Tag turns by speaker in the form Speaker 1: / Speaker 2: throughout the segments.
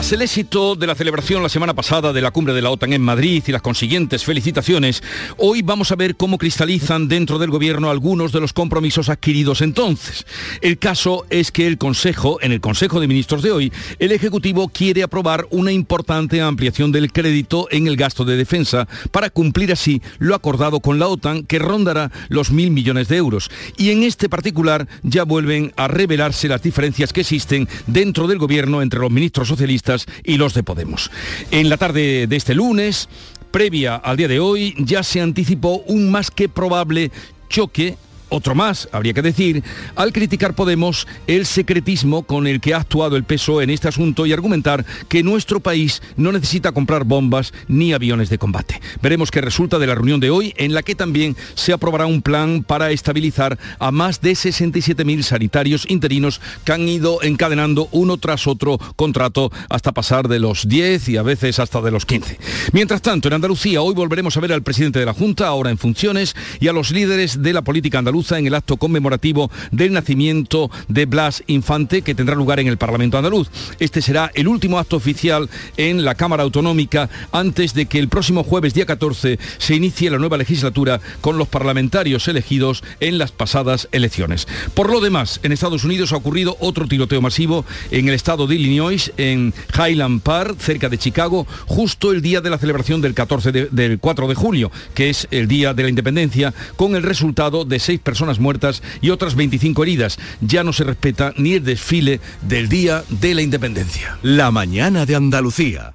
Speaker 1: Tras el éxito de la celebración la semana pasada de la cumbre de la OTAN en Madrid y las consiguientes felicitaciones, hoy vamos a ver cómo cristalizan dentro del gobierno algunos de los compromisos adquiridos entonces. El caso es que el Consejo, en el Consejo de Ministros de hoy, el Ejecutivo quiere aprobar una importante ampliación del crédito en el gasto de defensa para cumplir así lo acordado con la OTAN, que rondará los mil millones de euros. Y en este particular ya vuelven a revelarse las diferencias que existen dentro del gobierno entre los ministros socialistas y los de Podemos. En la tarde de este lunes, previa al día de hoy, ya se anticipó un más que probable choque otro más, habría que decir, al criticar Podemos el secretismo con el que ha actuado el peso en este asunto y argumentar que nuestro país no necesita comprar bombas ni aviones de combate. Veremos qué resulta de la reunión de hoy, en la que también se aprobará un plan para estabilizar a más de 67.000 sanitarios interinos que han ido encadenando uno tras otro contrato hasta pasar de los 10 y a veces hasta de los 15. Mientras tanto, en Andalucía hoy volveremos a ver al presidente de la Junta, ahora en funciones, y a los líderes de la política andaluza en el acto conmemorativo del nacimiento de Blas Infante que tendrá lugar en el Parlamento andaluz. Este será el último acto oficial en la Cámara Autonómica antes de que el próximo jueves día 14 se inicie la nueva legislatura con los parlamentarios elegidos en las pasadas elecciones. Por lo demás, en Estados Unidos ha ocurrido otro tiroteo masivo en el estado de Illinois, en Highland Park, cerca de Chicago, justo el día de la celebración del, 14 del 4 de julio, que es el día de la independencia, con el resultado de seis personas muertas y otras 25 heridas. Ya no se respeta ni el desfile del Día de la Independencia.
Speaker 2: La mañana de Andalucía.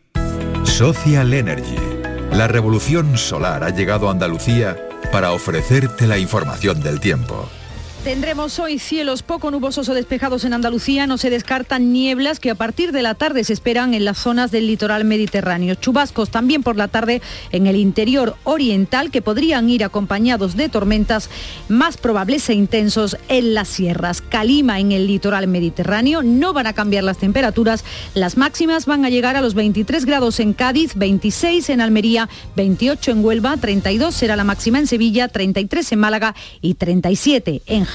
Speaker 2: Social Energy. La revolución solar ha llegado a Andalucía para ofrecerte la información del tiempo.
Speaker 3: Tendremos hoy cielos poco nubosos o despejados en Andalucía. No se descartan nieblas que a partir de la tarde se esperan en las zonas del litoral mediterráneo. Chubascos también por la tarde en el interior oriental que podrían ir acompañados de tormentas más probables e intensos en las sierras. Calima en el litoral mediterráneo. No van a cambiar las temperaturas. Las máximas van a llegar a los 23 grados en Cádiz, 26 en Almería, 28 en Huelva, 32 será la máxima en Sevilla, 33 en Málaga y 37 en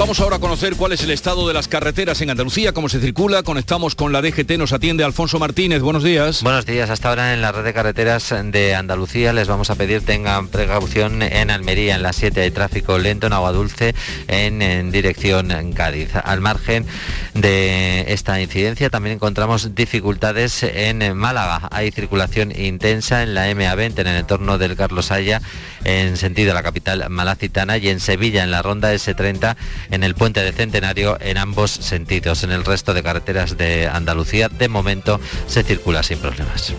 Speaker 1: Vamos ahora a conocer cuál es el estado de las carreteras en Andalucía, cómo se circula. Conectamos con la DGT, nos atiende Alfonso Martínez. Buenos días.
Speaker 4: Buenos días. Hasta ahora en la red de carreteras de Andalucía les vamos a pedir tengan precaución en Almería, en la 7 hay tráfico lento, en Agua Dulce, en, dirección Cádiz. Al margen de esta incidencia también encontramos dificultades en Málaga. Hay circulación intensa en la MA20 en el entorno del Carlos Haya en sentido a la capital malacitana y en Sevilla en la ronda S30 en el puente de Centenario en ambos sentidos. En el resto de carreteras de Andalucía, de momento, se circula sin problemas.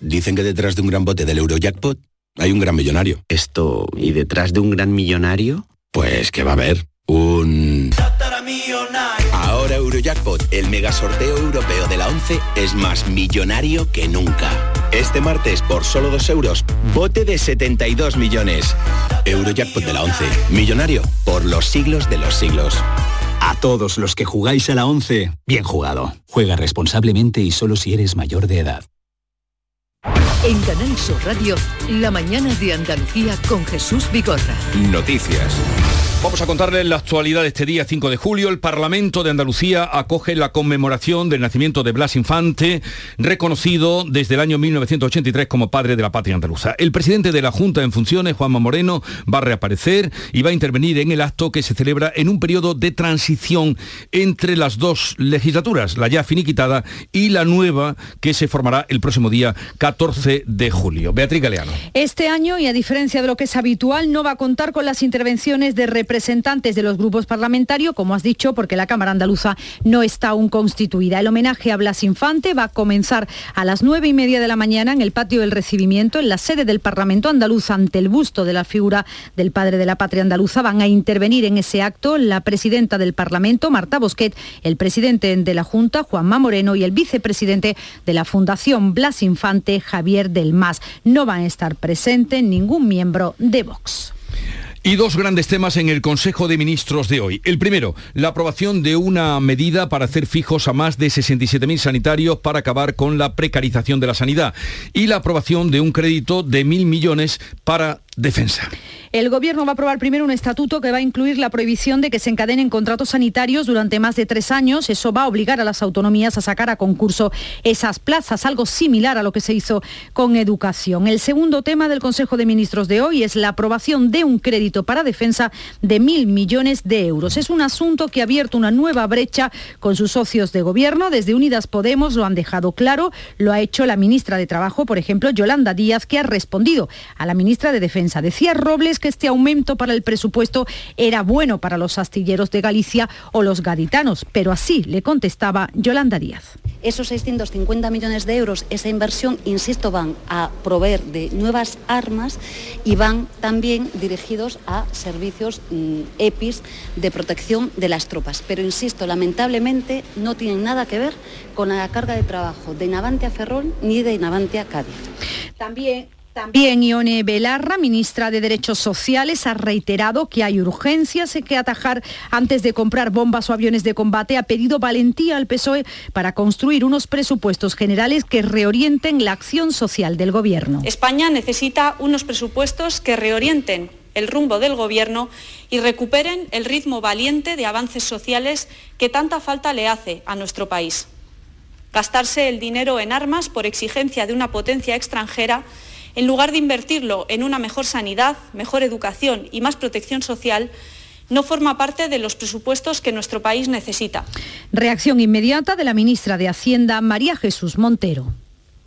Speaker 5: Dicen que detrás de un gran bote del Eurojackpot hay un gran millonario.
Speaker 6: Esto, ¿y detrás de un gran millonario?
Speaker 5: Pues que va a haber un... Ahora Eurojackpot, el mega sorteo europeo de la 11, es más millonario que nunca. Este martes, por solo 2 euros, bote de 72 millones. Eurojackpot de la 11, millonario por los siglos de los siglos.
Speaker 7: A todos los que jugáis a la 11, bien jugado. Juega responsablemente y solo si eres mayor de edad.
Speaker 8: En Canal Sur Radio, la mañana de Andalucía con Jesús Vigorra.
Speaker 2: Noticias.
Speaker 1: Vamos a contarles la actualidad de este día 5 de julio. El Parlamento de Andalucía acoge la conmemoración del nacimiento de Blas Infante, reconocido desde el año 1983 como padre de la patria andaluza. El presidente de la Junta en funciones, Juanma Moreno, va a reaparecer y va a intervenir en el acto que se celebra en un periodo de transición entre las dos legislaturas, la ya finiquitada y la nueva que se formará el próximo día 14 de julio. Beatriz Galeano.
Speaker 3: Este año, y a diferencia de lo que es habitual, no va a contar con las intervenciones de representantes de los grupos parlamentarios, como has dicho, porque la Cámara Andaluza no está aún constituida. El homenaje a Blas Infante va a comenzar a las nueve y media de la mañana en el patio del recibimiento, en la sede del Parlamento andaluz, ante el busto de la figura del padre de la patria andaluza. Van a intervenir en ese acto la presidenta del Parlamento, Marta Bosquet, el presidente de la Junta, Juanma Moreno, y el vicepresidente de la Fundación Blas Infante, Javier del Mas. No van a estar presentes ningún miembro de Vox.
Speaker 1: Y dos grandes temas en el Consejo de Ministros de hoy. El primero, la aprobación de una medida para hacer fijos a más de 67.000 sanitarios para acabar con la precarización de la sanidad. Y la aprobación de un crédito de mil millones para defensa.
Speaker 3: El Gobierno va a aprobar primero un estatuto que va a incluir la prohibición de que se encadenen contratos sanitarios durante más de tres años. Eso va a obligar a las autonomías a sacar a concurso esas plazas, algo similar a lo que se hizo con educación. El segundo tema del Consejo de Ministros de hoy es la aprobación de un crédito para defensa de mil millones de euros. Es un asunto que ha abierto una nueva brecha con sus socios de Gobierno. Desde Unidas Podemos lo han dejado claro. Lo ha hecho la ministra de Trabajo, por ejemplo, Yolanda Díaz, que ha respondido a la ministra de Defensa. Decía Robles que este aumento para el presupuesto era bueno para los astilleros de Galicia o los gaditanos, pero así le contestaba Yolanda Díaz.
Speaker 9: Esos 650 millones de euros, esa inversión, insisto, van a proveer de nuevas armas y van también dirigidos a servicios mm, EPIs de protección de las tropas. Pero insisto, lamentablemente no tienen nada que ver con la carga de trabajo de Navantia Ferrol ni de Navantia Cádiz.
Speaker 3: También también Ione Belarra, ministra de Derechos Sociales, ha reiterado que hay urgencias que atajar antes de comprar bombas o aviones de combate. Ha pedido valentía al PSOE para construir unos presupuestos generales que reorienten la acción social del Gobierno.
Speaker 10: España necesita unos presupuestos que reorienten el rumbo del Gobierno y recuperen el ritmo valiente de avances sociales que tanta falta le hace a nuestro país. Gastarse el dinero en armas por exigencia de una potencia extranjera en lugar de invertirlo en una mejor sanidad, mejor educación y más protección social, no forma parte de los presupuestos que nuestro país necesita.
Speaker 3: Reacción inmediata de la ministra de Hacienda, María Jesús Montero.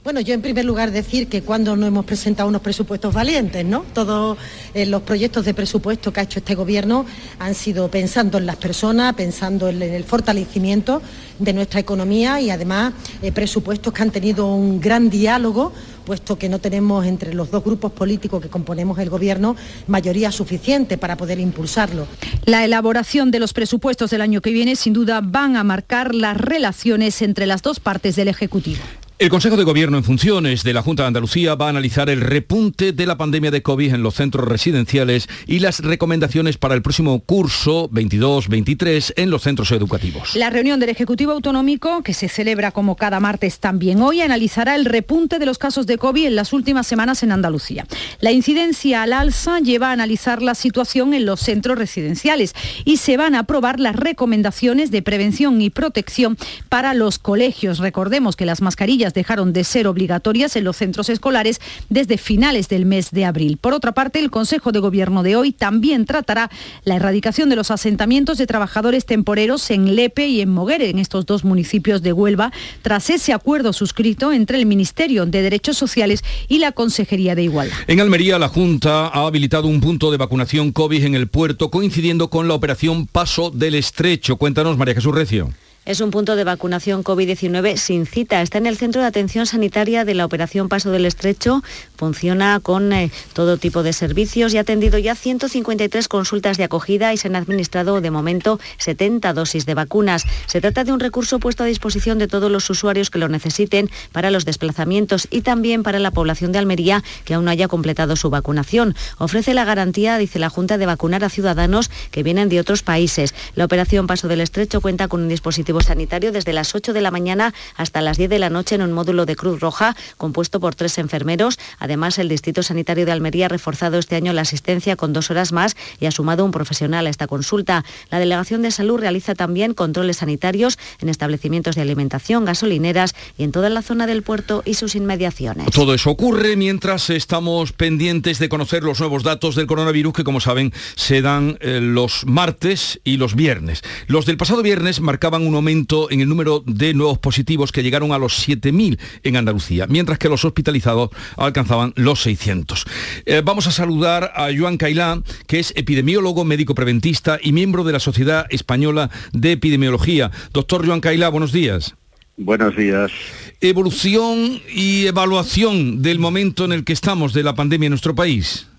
Speaker 11: Bueno, yo en primer lugar decir que cuando no hemos presentado unos presupuestos valientes, ¿no? Todos eh, los proyectos de presupuesto que ha hecho este gobierno han sido pensando en las personas, pensando en, el fortalecimiento de nuestra economía y además eh, presupuestos que han tenido un gran diálogo, puesto que no tenemos entre los dos grupos políticos que componemos el gobierno mayoría suficiente para poder impulsarlo.
Speaker 3: La elaboración de los presupuestos del año que viene sin duda van a marcar las relaciones entre las dos partes del Ejecutivo.
Speaker 1: El Consejo de Gobierno en funciones de la Junta de Andalucía va a analizar el repunte de la pandemia de COVID en los centros residenciales y las recomendaciones para el próximo curso 22-23 en los centros educativos.
Speaker 3: La reunión del Ejecutivo Autonómico, que se celebra como cada martes también hoy, analizará el repunte de los casos de COVID en las últimas semanas en Andalucía. La incidencia al alza lleva a analizar la situación en los centros residenciales y se van a aprobar las recomendaciones de prevención y protección para los colegios. Recordemos que las mascarillas dejaron de ser obligatorias en los centros escolares desde finales del mes de abril. Por otra parte, el Consejo de Gobierno de hoy también tratará la erradicación de los asentamientos de trabajadores temporeros en Lepe y en Moguere, en estos dos municipios de Huelva, tras ese acuerdo suscrito entre el Ministerio de Derechos Sociales y la Consejería de Igualdad.
Speaker 1: En Almería, la Junta ha habilitado un punto de vacunación COVID en el puerto, coincidiendo con la operación Paso del Estrecho. Cuéntanos, María Jesús Recio.
Speaker 12: Es un punto de vacunación COVID-19 sin cita. Está en el centro de atención sanitaria de la Operación Paso del Estrecho. Funciona con eh, todo tipo de servicios y ha atendido ya 153 consultas de acogida y se han administrado de momento 70 dosis de vacunas. Se trata de un recurso puesto a disposición de todos los usuarios que lo necesiten para los desplazamientos y también para la población de Almería que aún no haya completado su vacunación. Ofrece la garantía, dice la Junta, de vacunar a ciudadanos que vienen de otros países. La Operación Paso del Estrecho cuenta con un dispositivo sanitario desde las 8 de la mañana hasta las 10 de la noche en un módulo de Cruz Roja compuesto por tres enfermeros. Además, el Distrito Sanitario de Almería ha reforzado este año la asistencia con dos horas más y ha sumado un profesional a esta consulta. La Delegación de Salud realiza también controles sanitarios en establecimientos de alimentación, gasolineras y en toda la zona del puerto y sus inmediaciones.
Speaker 1: Todo eso ocurre mientras estamos pendientes de conocer los nuevos datos del coronavirus que, como saben, se dan eh, los martes y los viernes. Los del pasado viernes marcaban un aumento en el número de nuevos positivos que llegaron a los 7.000 en Andalucía, mientras que los hospitalizados alcanzaban los 600. Eh, vamos a saludar a Joan Cailá, que es epidemiólogo, médico preventista y miembro de la Sociedad Española de Epidemiología. Doctor Joan Cailá, buenos días.
Speaker 13: Buenos días.
Speaker 1: Evolución y evaluación del momento en el que estamos de la pandemia en nuestro país.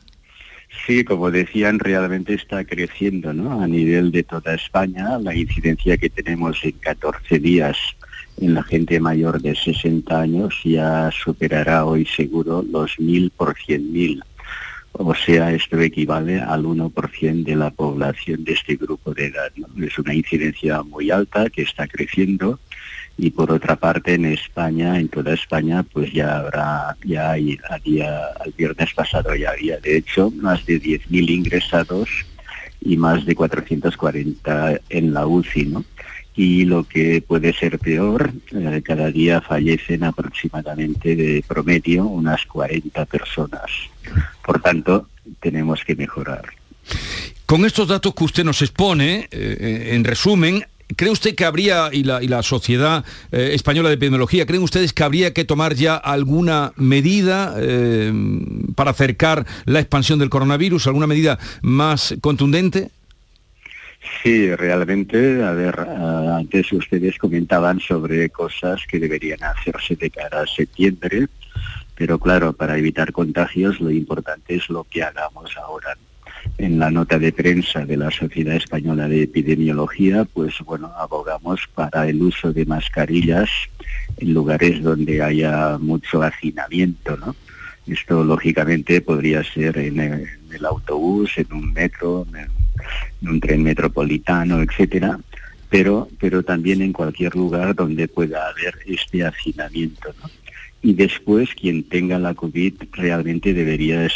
Speaker 13: Sí, como decían, realmente está creciendo ¿no? a nivel de toda España. La incidencia que tenemos en 14 días en la gente mayor de 60 años ya superará hoy seguro los 1.000 por 100.000. O sea, esto equivale al 1% de la población de este grupo de edad. Es una incidencia muy alta que está creciendo y por otra parte en España, en toda España, pues ya habrá, ya hay, día, al viernes pasado ya había de hecho más de 10.000 ingresados y más de 440 en la UCI, ¿no? Y lo que puede ser peor, eh, cada día fallecen aproximadamente de promedio unas 40 personas. Por tanto, tenemos que mejorar.
Speaker 1: Con estos datos que usted nos expone, eh, en resumen, ¿Cree usted que habría, y la, Sociedad eh, Española de Epidemiología, ¿creen ustedes que habría que tomar ya alguna medida eh, para acercar la expansión del coronavirus, alguna medida más contundente?
Speaker 13: Sí, realmente, a ver, antes ustedes comentaban sobre cosas que deberían hacerse de cara a septiembre, pero claro, para evitar contagios lo importante es lo que hagamos ahora en la nota de prensa de la Sociedad Española de Epidemiología, pues bueno, abogamos para el uso de mascarillas en lugares donde haya mucho hacinamiento, ¿no? Esto lógicamente podría ser en el, autobús, en un metro, en, un tren metropolitano, etcétera, pero, pero también en cualquier lugar donde pueda haber este hacinamiento, ¿no? Y después quien tenga la COVID realmente debería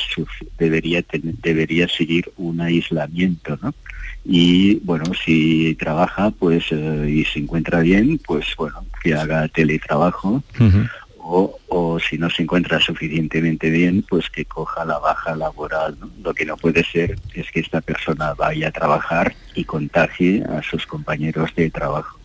Speaker 13: debería debería seguir un aislamiento, ¿no? Y bueno, si trabaja pues eh, y se encuentra bien, pues bueno, que haga teletrabajo o, o, si no se encuentra suficientemente bien, pues que coja la baja laboral. Lo que no puede ser es que esta persona vaya a trabajar y contagie a sus compañeros de trabajo.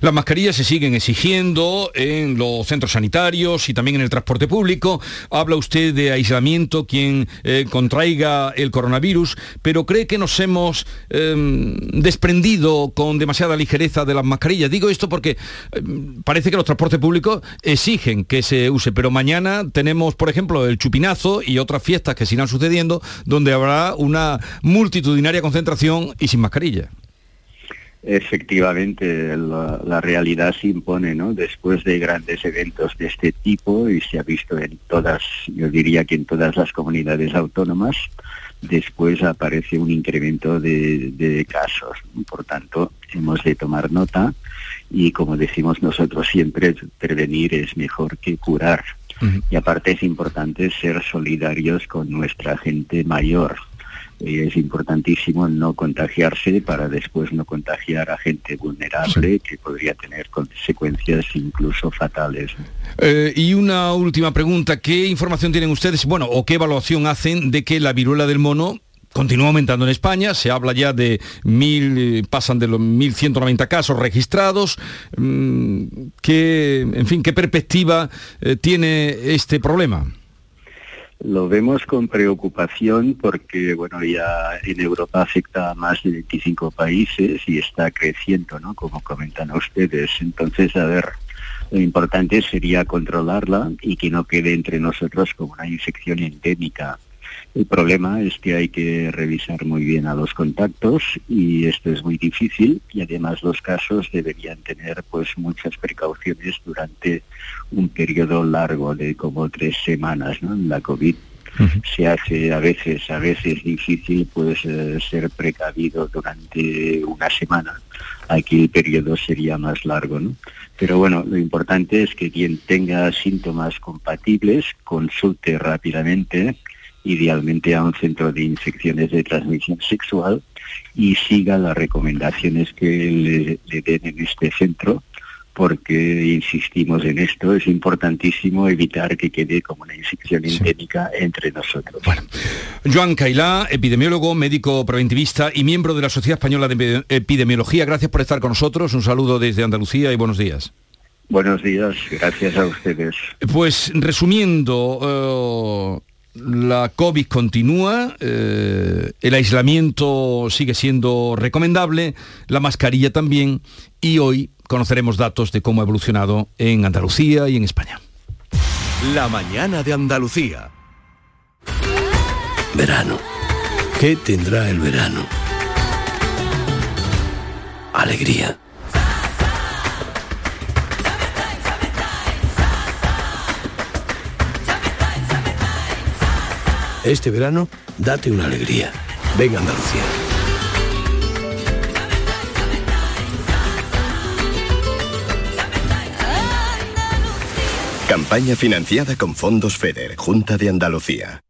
Speaker 1: Las mascarillas se siguen exigiendo en los centros sanitarios y también en el transporte público. Habla usted de aislamiento quien eh, contraiga el coronavirus, pero cree que nos hemos em, desprendido con demasiada ligereza de las mascarillas. Digo esto porque em, parece que los transportes públicos exigen que se use, pero mañana tenemos, por ejemplo, el chupinazo y otras fiestas que sigan sucediendo donde habrá una multitudinaria concentración y sin mascarilla.
Speaker 13: Efectivamente, la, realidad se impone, ¿no? Después de grandes eventos de este tipo, y se ha visto en todas, yo diría que en todas las comunidades autónomas, después aparece un incremento de, casos. Por tanto, hemos de tomar nota y, como decimos nosotros siempre, prevenir es mejor que curar. Y aparte es importante ser solidarios con nuestra gente mayor es importantísimo no contagiarse para después no contagiar a gente vulnerable que podría tener consecuencias incluso fatales.
Speaker 1: Eh, y una última pregunta, ¿qué información tienen ustedes, bueno, o qué evaluación hacen de que la viruela del mono continúa aumentando en España, se habla ya de mil, pasan de los 1.190 casos registrados. Mm, ¿Qué, en fin, qué perspectiva eh, tiene este problema?
Speaker 13: Lo vemos con preocupación porque, bueno, ya en Europa afecta a más de 25 países y está creciendo, ¿no? Como comentan ustedes. Entonces, a ver, lo importante sería controlarla y que no quede entre nosotros como una infección endémica. El problema es que hay que revisar muy bien a los contactos y esto es muy difícil y además los casos deberían tener pues muchas precauciones durante un periodo largo de como tres semanas. ¿no? La COVID se hace a veces, a veces difícil pues eh, ser precavido durante una semana. Aquí el periodo sería más largo, ¿no? Pero bueno, lo importante es que quien tenga síntomas compatibles consulte rápidamente, idealmente a un centro de infecciones de transmisión sexual y siga las recomendaciones que le, den en este centro porque insistimos en esto, es importantísimo evitar que quede como una infección endémica entre nosotros.
Speaker 1: Joan Cailá, epidemiólogo, médico preventivista y miembro de la Sociedad Española de Epidemiología, gracias por estar con nosotros. Un saludo desde Andalucía y buenos días.
Speaker 13: Buenos días, gracias a ustedes.
Speaker 1: Pues resumiendo, eh, la COVID continúa, eh, el aislamiento sigue siendo recomendable, la mascarilla también y hoy conoceremos datos de cómo ha evolucionado en Andalucía y en España.
Speaker 14: La mañana de Andalucía.
Speaker 15: Verano. ¿Qué tendrá el verano? Alegría. Este verano, date una alegría. Venga Andalucía.
Speaker 14: Campaña financiada con fondos FEDER, Junta de Andalucía.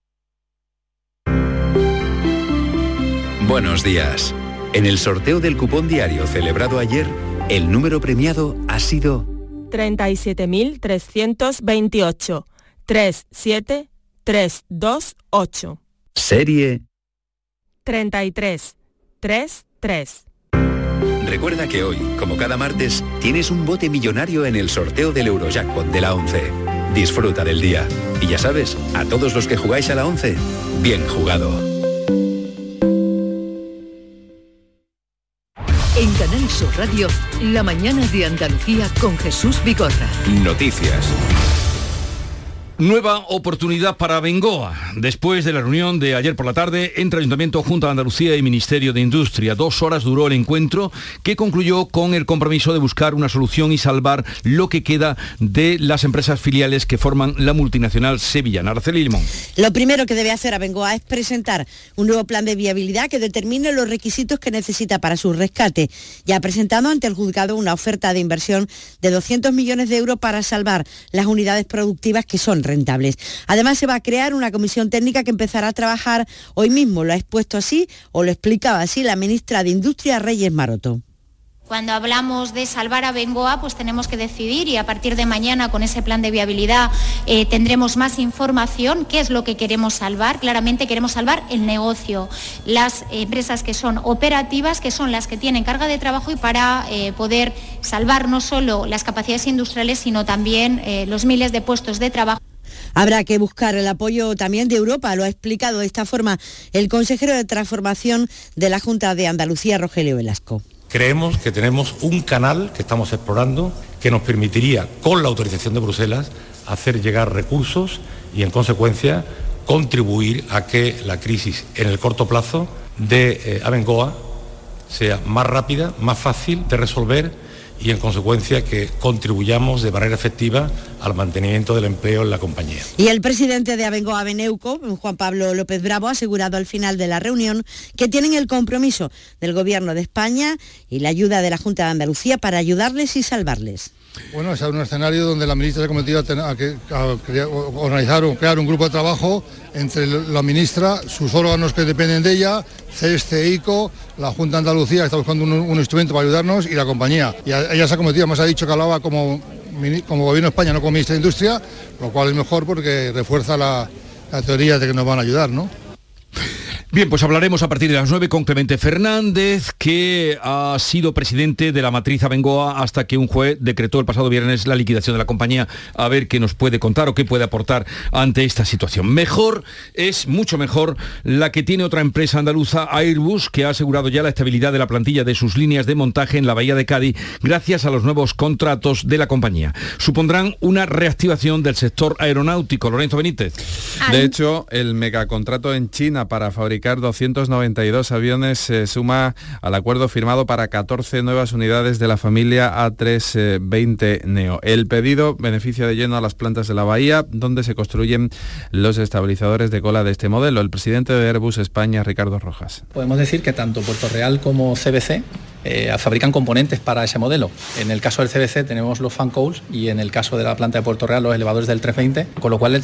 Speaker 16: Buenos días. En el sorteo del cupón diario celebrado ayer, el número premiado ha sido
Speaker 17: 37.328. 37 328.
Speaker 16: Serie
Speaker 17: 33 33.
Speaker 16: Recuerda que hoy, como cada martes, tienes un bote millonario en el sorteo del Eurojackpot de la 11. Disfruta del día. Y ya sabes, a todos los que jugáis a la 11, bien jugado.
Speaker 8: En Canal Sur Radio, la mañana de Andalucía con Jesús Bigorra.
Speaker 1: Noticias. Nueva oportunidad para Bengoa. Después de la reunión de ayer por la tarde entre Ayuntamiento, Junta de Andalucía y Ministerio de Industria, dos horas duró el encuentro que concluyó con el compromiso de buscar una solución y salvar lo que queda de las empresas filiales que forman la multinacional sevillana. Araceli Limón.
Speaker 18: Lo primero que debe hacer Abengoa es presentar un nuevo plan de viabilidad que determine los requisitos que necesita para su rescate. Ya ha presentado ante el juzgado una oferta de inversión de 200 millones de euros para salvar las unidades productivas que son rentables. Además, se va a crear una comisión técnica que empezará a trabajar hoy mismo. Lo ha expuesto así o lo explicaba así la ministra de Industria, Reyes Maroto.
Speaker 19: Cuando hablamos de salvar a Bengoa, pues tenemos que decidir y a partir de mañana con ese plan de viabilidad eh, tendremos más información. ¿Qué es lo que queremos salvar? Claramente queremos salvar el negocio, las empresas que son operativas, que son las que tienen carga de trabajo y para eh, poder salvar no solo las capacidades industriales, sino también eh, los miles de puestos de trabajo.
Speaker 18: Habrá que buscar el apoyo también de Europa, lo ha explicado de esta forma el consejero de Transformación de la Junta de Andalucía, Rogelio Velasco.
Speaker 20: Creemos que tenemos un canal que estamos explorando que nos permitiría, con la autorización de Bruselas, hacer llegar recursos y, en consecuencia, contribuir a que la crisis en el corto plazo de eh, Abengoa sea más rápida, más fácil de resolver y en consecuencia que contribuyamos de manera efectiva al mantenimiento del empleo en la compañía.
Speaker 18: Y el presidente de Abengoa Beneuco, Juan Pablo López Bravo, ha asegurado al final de la reunión que tienen el compromiso del Gobierno de España y la ayuda de la Junta de Andalucía para ayudarles y salvarles.
Speaker 21: Bueno, es un escenario donde la ministra se ha cometido a, organizar o crear un grupo de trabajo entre la ministra, sus órganos que dependen de ella, CESTE, la Junta de Andalucía, que está buscando un, instrumento para ayudarnos, y la compañía. Y ella se ha cometido, más ha dicho que hablaba como, como Gobierno de España, no como Ministra de Industria, lo cual es mejor porque refuerza la, la teoría de que nos van a ayudar, ¿no?
Speaker 1: Bien, pues hablaremos a partir de las 9 con Clemente Fernández, que ha sido presidente de la matriz Abengoa hasta que un juez decretó el pasado viernes la liquidación de la compañía. A ver qué nos puede contar o qué puede aportar ante esta situación. Mejor es, mucho mejor, la que tiene otra empresa andaluza, Airbus, que ha asegurado ya la estabilidad de la plantilla de sus líneas de montaje en la Bahía de Cádiz gracias a los nuevos contratos de la compañía. Supondrán una reactivación del sector aeronáutico. Lorenzo Benítez.
Speaker 22: De hecho, el megacontrato en China para fabricar
Speaker 23: fabricar 292 aviones se suma al acuerdo firmado para 14 nuevas unidades de la familia A320 Neo. El pedido beneficia de lleno a las plantas de la Bahía, donde se construyen los estabilizadores de cola de este modelo. El presidente de Airbus España, Ricardo Rojas.
Speaker 24: Podemos decir que tanto Puerto Real como CBC eh, fabrican componentes para ese modelo. En el caso del CBC tenemos los fan coils y en el caso de la planta de Puerto Real los elevadores del 320, con lo cual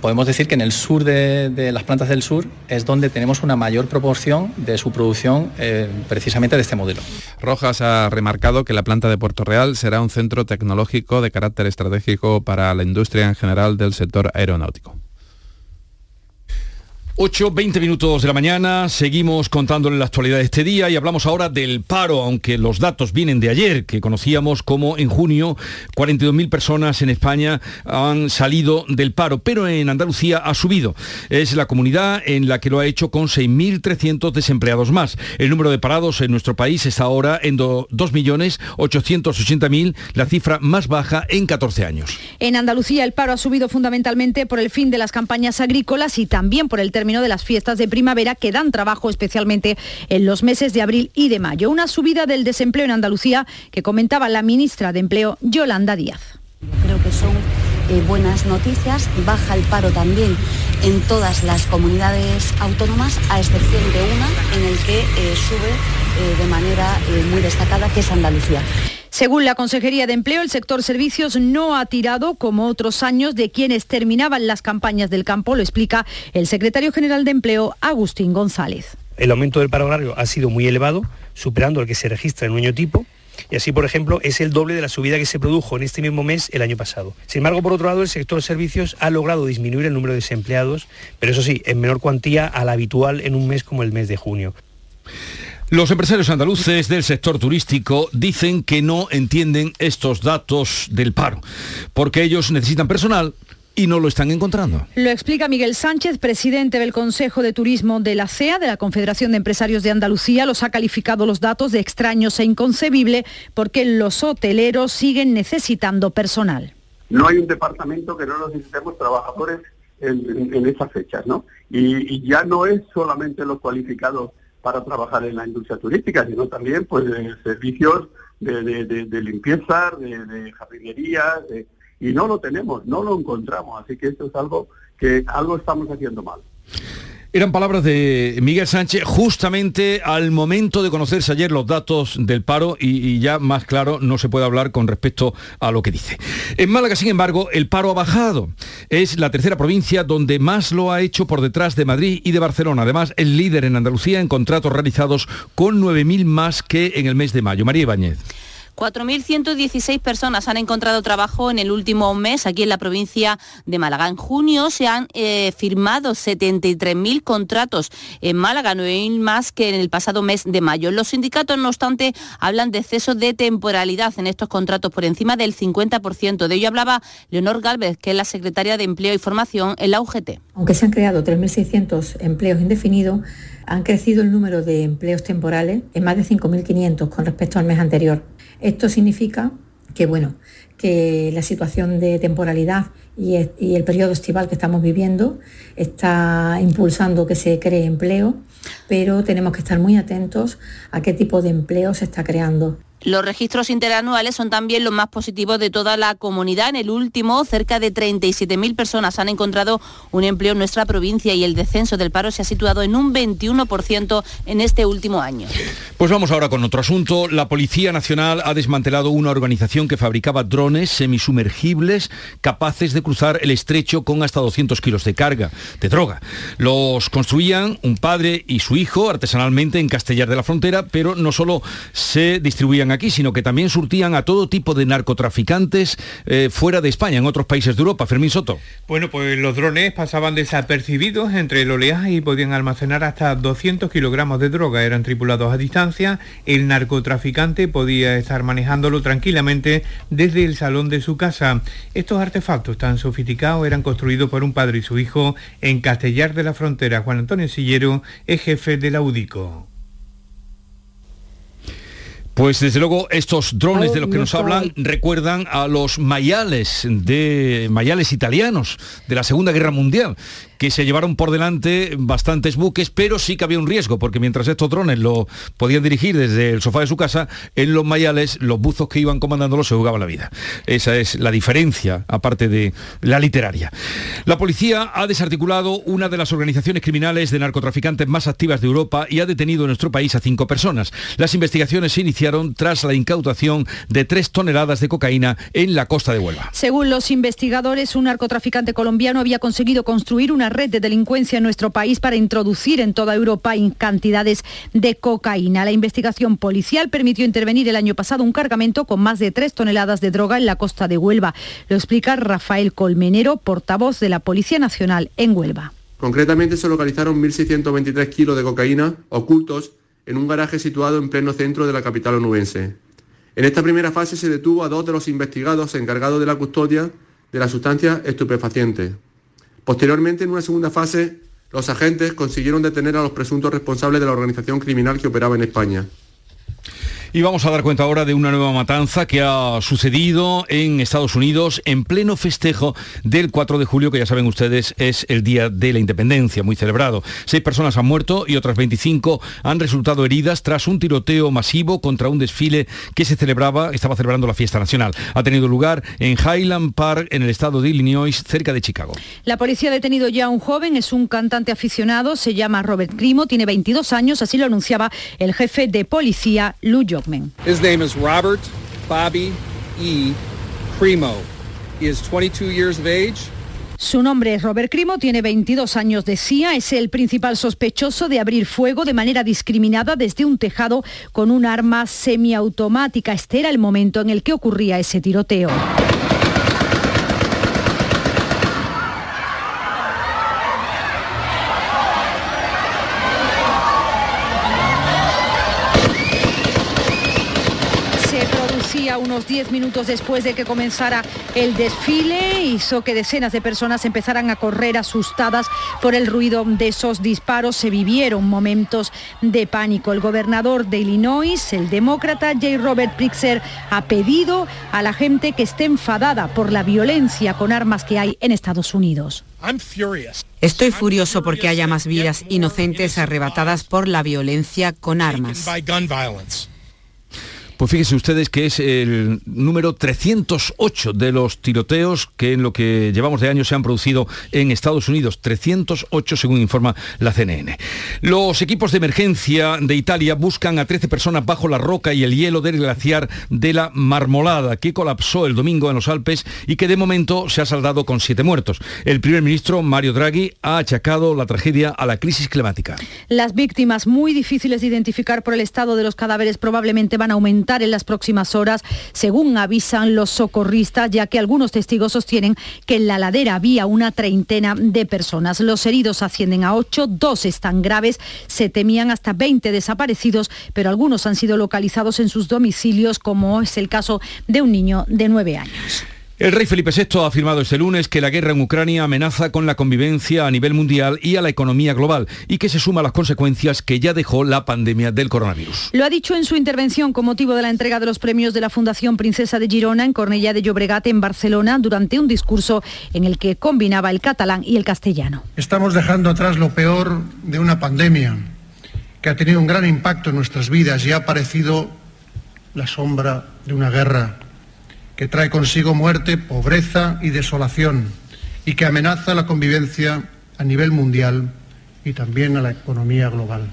Speaker 24: podemos decir que en el sur de, las plantas del sur es donde tenemos una mayor proporción de su producción eh, precisamente de este modelo.
Speaker 23: Rojas ha remarcado que la planta de Puerto Real será un centro tecnológico de carácter estratégico para la industria en general del sector aeronáutico.
Speaker 1: 8, 20 minutos de la mañana, seguimos contándole la actualidad de este día y hablamos ahora del paro, aunque los datos vienen de ayer, que conocíamos como en junio 42.000 personas en España han salido del paro, pero en Andalucía ha subido. Es la comunidad en la que lo ha hecho con 6.300 desempleados más. El número de parados en nuestro país está ahora en 2.880.000, la cifra más baja en 14 años.
Speaker 3: En Andalucía el paro ha subido fundamentalmente por el fin de las campañas agrícolas y también por el término de las fiestas de primavera que dan trabajo especialmente en los meses de abril y de mayo. Una subida del desempleo en Andalucía que comentaba la ministra de Empleo, Yolanda Díaz.
Speaker 9: Creo que son eh, buenas noticias. Baja el paro también en todas las comunidades autónomas, a excepción de una en el que eh, sube eh, de manera muy destacada, que es Andalucía.
Speaker 3: Según la Consejería de Empleo, el sector servicios no ha tirado, como otros años, de quienes terminaban las campañas del campo, lo explica el secretario general de Empleo, Agustín González.
Speaker 22: El aumento del paro agrario ha sido muy elevado, superando el que se registra en un año tipo, y así, por ejemplo, es el doble de la subida que se produjo en este mismo mes el año pasado. Sin embargo, por otro lado, el sector servicios ha logrado disminuir el número de desempleados, pero eso sí, en menor cuantía a la habitual en un mes como el mes de junio.
Speaker 1: Los empresarios andaluces del sector turístico dicen que no entienden estos datos del paro, porque ellos necesitan personal y no lo están encontrando.
Speaker 3: Lo explica Miguel Sánchez, presidente del Consejo de Turismo de la CEA, de la Confederación de Empresarios de Andalucía. Los ha calificado los datos de extraños e inconcebible porque los hoteleros siguen necesitando personal.
Speaker 25: No hay un departamento que no necesitemos trabajadores en, esas fechas, ¿no? Y, y ya no es solamente los cualificados para trabajar en la industria turística, sino también pues servicios de, limpieza, de, jardinería, y no lo tenemos, no lo encontramos, así que esto es algo que algo estamos haciendo mal.
Speaker 1: Eran palabras de Miguel Sánchez justamente al momento de conocerse ayer los datos del paro y, ya más claro no se puede hablar con respecto a lo que dice. En Málaga, sin embargo, el paro ha bajado. Es la tercera provincia donde más lo ha hecho por detrás de Madrid y de Barcelona. Además, el líder en Andalucía en contratos realizados con 9.000 más que en el mes de mayo. María Ibáñez.
Speaker 26: 4.116 personas han encontrado trabajo en el último mes aquí en la provincia de Málaga. En junio se han eh, firmado 73.000 contratos en Málaga, 9.000 más que en el pasado mes de mayo. Los sindicatos, no obstante, hablan de exceso de temporalidad en estos contratos por encima del 50%. De ello hablaba Leonor Galvez, que es la secretaria de Empleo y Formación en la UGT.
Speaker 27: Aunque se han creado 3.600 empleos indefinidos, han crecido el número de empleos temporales en más de 5.500 con respecto al mes anterior. Esto significa que, bueno, que la situación de temporalidad y, el periodo estival que estamos viviendo está impulsando que se cree empleo, pero tenemos que estar muy atentos a qué tipo de empleo se está creando.
Speaker 26: Los registros interanuales son también los más positivos de toda la comunidad. En el último, cerca de 37.000 personas han encontrado un empleo en nuestra provincia y el descenso del paro se ha situado en un 21% en este último año.
Speaker 1: Pues vamos ahora con otro asunto. La Policía Nacional ha desmantelado una organización que fabricaba drones semisumergibles capaces de cruzar el estrecho con hasta 200 kilos de carga de droga. Los construían un padre y su hijo artesanalmente en Castellar de la Frontera, pero no solo se distribuían aquí, sino que también surtían a todo tipo de narcotraficantes eh, fuera de España, en otros países de Europa. Fermín Soto.
Speaker 28: Bueno, pues los drones pasaban desapercibidos entre el oleaje y podían almacenar hasta 200 kilogramos de droga. Eran tripulados a distancia. El narcotraficante podía estar manejándolo tranquilamente desde el salón de su casa. Estos artefactos tan sofisticados eran construidos por un padre y su hijo en Castellar de la Frontera. Juan Antonio Sillero es jefe de la UDICO.
Speaker 1: Pues desde luego estos drones de los que nos hablan recuerdan a los mayales de mayales italianos de la Segunda Guerra Mundial que se llevaron por delante bastantes buques, pero sí que había un riesgo, porque mientras estos drones lo podían dirigir desde el sofá de su casa, en los mayales los buzos que iban comandándolo se jugaban la vida. Esa es la diferencia, aparte de la literaria. La policía ha desarticulado una de las organizaciones criminales de narcotraficantes más activas de Europa y ha detenido en nuestro país a cinco personas. Las investigaciones se iniciaron tras la incautación de tres toneladas de cocaína en la costa de Huelva.
Speaker 3: Según los investigadores, un narcotraficante colombiano había conseguido construir una red de delincuencia en nuestro país para introducir en toda Europa cantidades de cocaína. La investigación policial permitió intervenir el año pasado un cargamento con más de tres toneladas de droga en la costa de Huelva. Lo explica Rafael Colmenero, portavoz de la Policía Nacional en Huelva.
Speaker 29: Concretamente se localizaron 1.623 kilos de cocaína ocultos en un garaje situado en pleno centro de la capital onubense. En esta primera fase se detuvo a dos de los investigados encargados de la custodia de la sustancia estupefaciente. Posteriormente, en una segunda fase, los agentes consiguieron detener a los presuntos responsables de la organización criminal que operaba en España.
Speaker 1: Y vamos a dar cuenta ahora de una nueva matanza que ha sucedido en Estados Unidos en pleno festejo del 4 de julio, que ya saben ustedes es el Día de la Independencia, muy celebrado. Seis personas han muerto y otras 25 han resultado heridas tras un tiroteo masivo contra un desfile que se celebraba, estaba celebrando la fiesta nacional. Ha tenido lugar en Highland Park, en el estado de Illinois, cerca de Chicago.
Speaker 3: La policía ha detenido ya a un joven, es un cantante aficionado, se llama Robert Crimo, tiene 22 años, así lo anunciaba el jefe de policía, Lou Jockman.
Speaker 30: His name is Robert Bobby E. Primo. He is 22 years of age.
Speaker 3: Su nombre es Robert Crimo, tiene 22 años, decía, es el principal sospechoso de abrir fuego de manera discriminada desde un tejado con un arma semiautomática. Este era el momento en el que ocurría ese tiroteo. Unos 10 minutos después de que comenzara el desfile, hizo que decenas de personas empezaran a correr asustadas por el ruido de esos disparos. Se vivieron momentos de pánico. El gobernador de Illinois, el demócrata J. Robert Prixer, ha pedido a la gente que esté enfadada por la violencia con armas que hay en Estados Unidos.
Speaker 31: Estoy furioso porque haya más vidas inocentes arrebatadas por la violencia con armas.
Speaker 1: Pues fíjense ustedes que es el número 308 de los tiroteos que en lo que llevamos de año se han producido en Estados Unidos. 308 según informa la CNN. Los equipos de emergencia de Italia buscan a 13 personas bajo la roca y el hielo del glaciar de la Marmolada, que colapsó el domingo en los Alpes y que de momento se ha saldado con siete muertos. El primer ministro, Mario Draghi, ha achacado la tragedia a la crisis climática.
Speaker 3: Las víctimas muy difíciles de identificar por el estado de los cadáveres probablemente van a aumentar en las próximas horas, según avisan los socorristas, ya que algunos testigos sostienen que en la ladera había una treintena de personas. Los heridos ascienden a ocho, dos están graves, se temían hasta 20 desaparecidos, pero algunos han sido localizados en sus domicilios, como es el caso de un niño de nueve años.
Speaker 1: El rey Felipe VI ha afirmado este lunes que la guerra en Ucrania amenaza con la convivencia a nivel mundial y a la economía global y que se suma a las consecuencias que ya dejó la pandemia del coronavirus.
Speaker 3: Lo ha dicho en su intervención con motivo de la entrega de los premios de la Fundación Princesa de Girona en Cornellá de Llobregat en Barcelona durante un discurso en el que combinaba el catalán y el castellano.
Speaker 32: Estamos dejando atrás lo peor de una pandemia que ha tenido un gran impacto en nuestras vidas y ha parecido la sombra de una guerra que trae consigo muerte, pobreza y desolación y que amenaza la convivencia a nivel mundial y también a la economía global.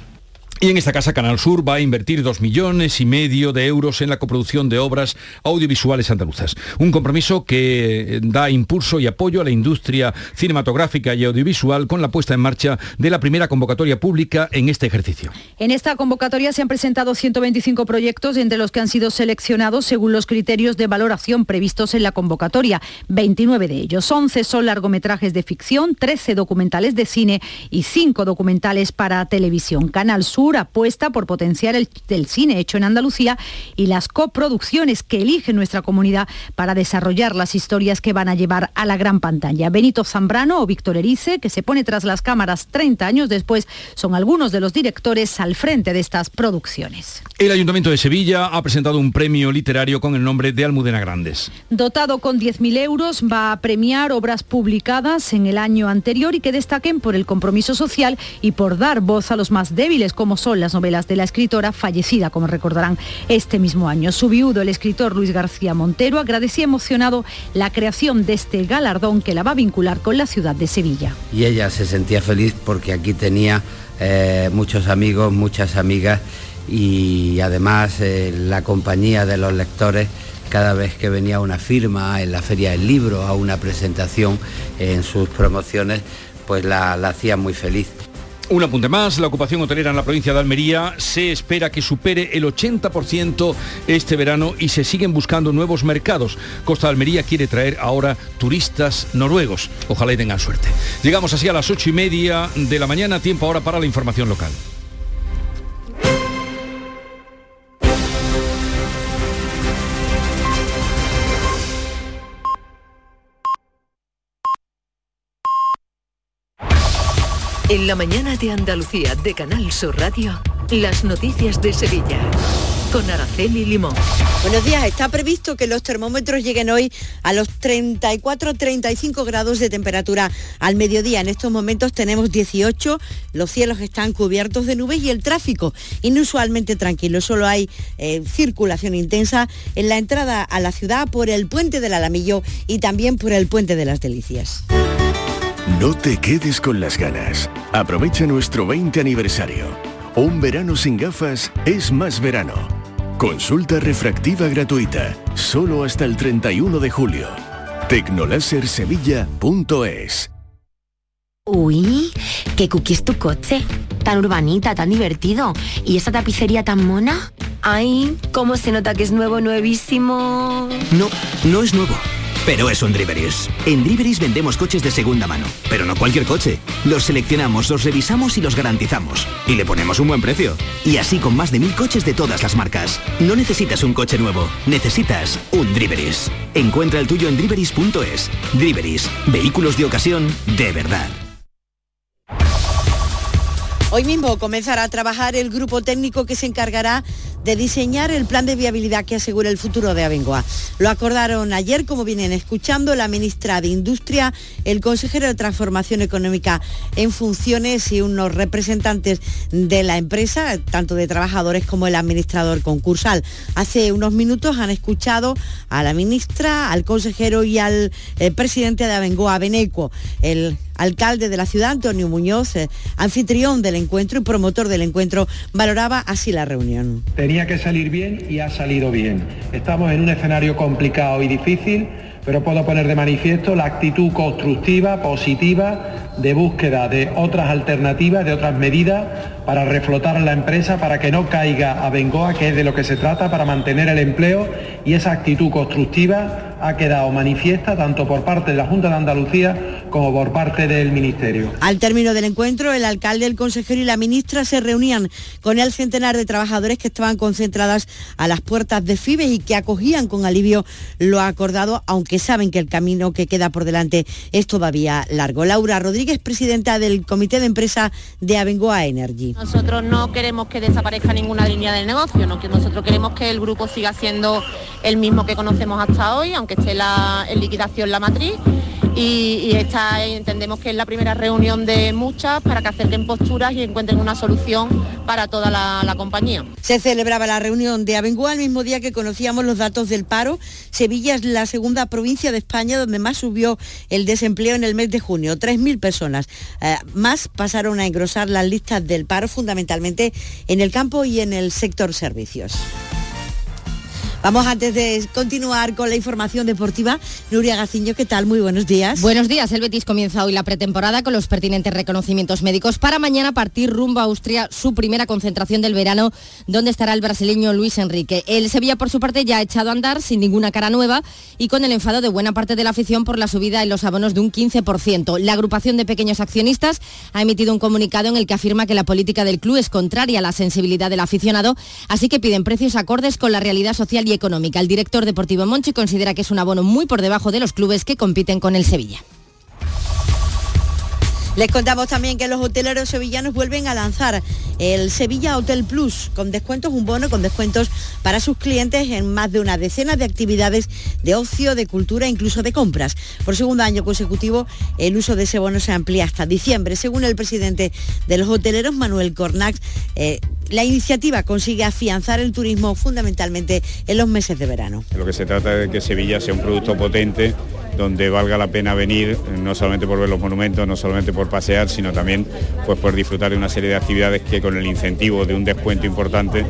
Speaker 1: Y en esta casa Canal Sur va a invertir dos millones y medio de euros en la coproducción de obras audiovisuales andaluzas. Un compromiso que eh, da impulso y apoyo a la industria cinematográfica y audiovisual con la puesta en marcha de la primera convocatoria pública en este ejercicio.
Speaker 3: En esta convocatoria se han presentado 125 proyectos, entre los que han sido seleccionados según los criterios de valoración previstos en la convocatoria. 29 de ellos. 11 son largometrajes de ficción, 13 documentales de cine y 5 documentales para televisión. Canal Sur Sur apuesta por potenciar el, cine hecho en Andalucía y las coproducciones que elige nuestra comunidad para desarrollar las historias que van a llevar a la gran pantalla. Benito Zambrano o Víctor Erice, que se pone tras las cámaras 30 años después, son algunos de los directores al frente de estas producciones.
Speaker 1: El Ayuntamiento de Sevilla ha presentado un premio literario con el nombre de Almudena Grandes.
Speaker 3: Dotado con 10.000 euros, va a premiar obras publicadas en el año anterior y que destaquen por el compromiso social y por dar voz a los más débiles, como son las novelas de la escritora fallecida, como recordarán, este mismo año. Su viudo, el escritor Luis García Montero, agradecía emocionado la creación de este galardón que la va a vincular con la ciudad de Sevilla.
Speaker 33: Y ella se sentía feliz porque aquí tenía eh, muchos amigos, muchas amigas y además eh, la compañía de los lectores cada vez que venía una firma en la feria del libro, a una presentación en sus promociones, pues la, hacía muy feliz.
Speaker 1: Un apunte más, la ocupación hotelera en la provincia de Almería se espera que supere el 80% este verano y se siguen buscando nuevos mercados. Costa de Almería quiere traer ahora turistas noruegos. Ojalá y tengan suerte. Llegamos así a las ocho y media de la mañana, tiempo ahora para la información local.
Speaker 8: En la mañana de Andalucía de Canal Sur Radio, las noticias de Sevilla. Con Araceli Limón.
Speaker 18: Buenos días. Está previsto que los termómetros lleguen hoy a los 34-35 grados de temperatura al mediodía. En estos momentos tenemos 18, los cielos están cubiertos de nubes y el tráfico inusualmente tranquilo. Solo hay eh, circulación intensa en la entrada a la ciudad por el puente del Alamillo y también por el puente de las Delicias.
Speaker 34: No te quedes con las ganas. Aprovecha nuestro 20 aniversario. Un verano sin gafas es más verano. Consulta refractiva gratuita, solo hasta el 31 de julio. Tecnolasersevilla.es
Speaker 35: Uy, qué cookie es tu coche. Tan urbanita, tan divertido. ¿Y esa tapicería tan mona? Ay, cómo se nota que es nuevo, nuevísimo.
Speaker 36: No, no es nuevo pero es un Driveris. En Driveris vendemos coches de segunda mano, pero no cualquier coche. Los seleccionamos, los revisamos y los garantizamos. Y le ponemos un buen precio. Y así con más de mil coches de todas las marcas. No necesitas un coche nuevo, necesitas un Driveris. Encuentra el tuyo en driveris.es. Driveris, vehículos de ocasión de verdad.
Speaker 18: Hoy mismo comenzará a trabajar el grupo técnico que se encargará de diseñar el plan de viabilidad que asegure el futuro de Abengoa. Lo acordaron ayer, como vienen escuchando, la ministra de Industria, el consejero de Transformación Económica en funciones y unos representantes de la empresa, tanto de trabajadores como el administrador concursal. Hace unos minutos han escuchado a la ministra, al consejero y al eh, presidente de Abengoa, Beneco, el alcalde de la ciudad, Antonio Muñoz, eh, anfitrión del encuentro y promotor del encuentro, valoraba así la reunión.
Speaker 37: Que salir bien y ha salido bien. Estamos en un escenario complicado y difícil, pero puedo poner de manifiesto la actitud constructiva, positiva, de búsqueda de otras alternativas, de otras medidas para reflotar la empresa, para que no caiga a Bengoa, que es de lo que se trata, para mantener el empleo y esa actitud constructiva ha quedado manifiesta tanto por parte de la Junta de Andalucía como por parte del Ministerio.
Speaker 18: Al término del encuentro, el alcalde, el consejero y la ministra se reunían con el centenar de trabajadores que estaban concentradas a las puertas de FIBES y que acogían con alivio lo acordado, aunque saben que el camino que queda por delante es todavía largo. Laura Rodríguez, presidenta del Comité de Empresa de Abengoa Energy.
Speaker 38: Nosotros no queremos que desaparezca ninguna línea del negocio, ¿no? que nosotros queremos que el grupo siga siendo el mismo que conocemos hasta hoy, que esté la, en liquidación la matriz y, esta entendemos que es la primera reunión de muchas para que acerquen posturas y encuentren una solución para toda la, compañía.
Speaker 18: Se celebraba la reunión de Abengoa el mismo día que conocíamos los datos del paro. Sevilla es la segunda provincia de España donde más subió el desempleo en el mes de junio, 3.000 personas. Eh, más pasaron a engrosar las listas del paro fundamentalmente en el campo y en el sector servicios. Vamos antes de continuar con la información deportiva. Nuria Gaciño, ¿qué tal? Muy buenos días.
Speaker 26: Buenos días. El Betis comienza hoy la pretemporada con los pertinentes reconocimientos médicos para mañana partir rumbo a Austria, su primera concentración del verano, donde estará el brasileño Luis Enrique. El Sevilla, por su parte, ya ha echado a andar sin ninguna cara nueva y con el enfado de buena parte de la afición por la subida en los abonos de un 15%. La agrupación de pequeños accionistas ha emitido un comunicado en el que afirma que la política del club es contraria a la sensibilidad del aficionado, así que piden precios acordes con la realidad social económica. El director deportivo Monchi considera que es un abono muy por debajo de los clubes que compiten con el Sevilla.
Speaker 18: Les contamos también que los hoteleros sevillanos vuelven a lanzar el Sevilla Hotel Plus con descuentos, un bono con descuentos para sus clientes en más de una decena de actividades de ocio, de cultura e incluso de compras. Por segundo año consecutivo, el uso de ese bono se amplía hasta diciembre. Según el presidente de los hoteleros, Manuel Cornax, eh, la iniciativa consigue afianzar el turismo fundamentalmente en los meses de verano.
Speaker 39: Lo que se trata es de que Sevilla sea un producto potente donde valga la pena venir, no solamente por ver los monumentos, no solamente por pasear, sino también pues, por disfrutar de una serie de actividades que con el incentivo de un descuento importante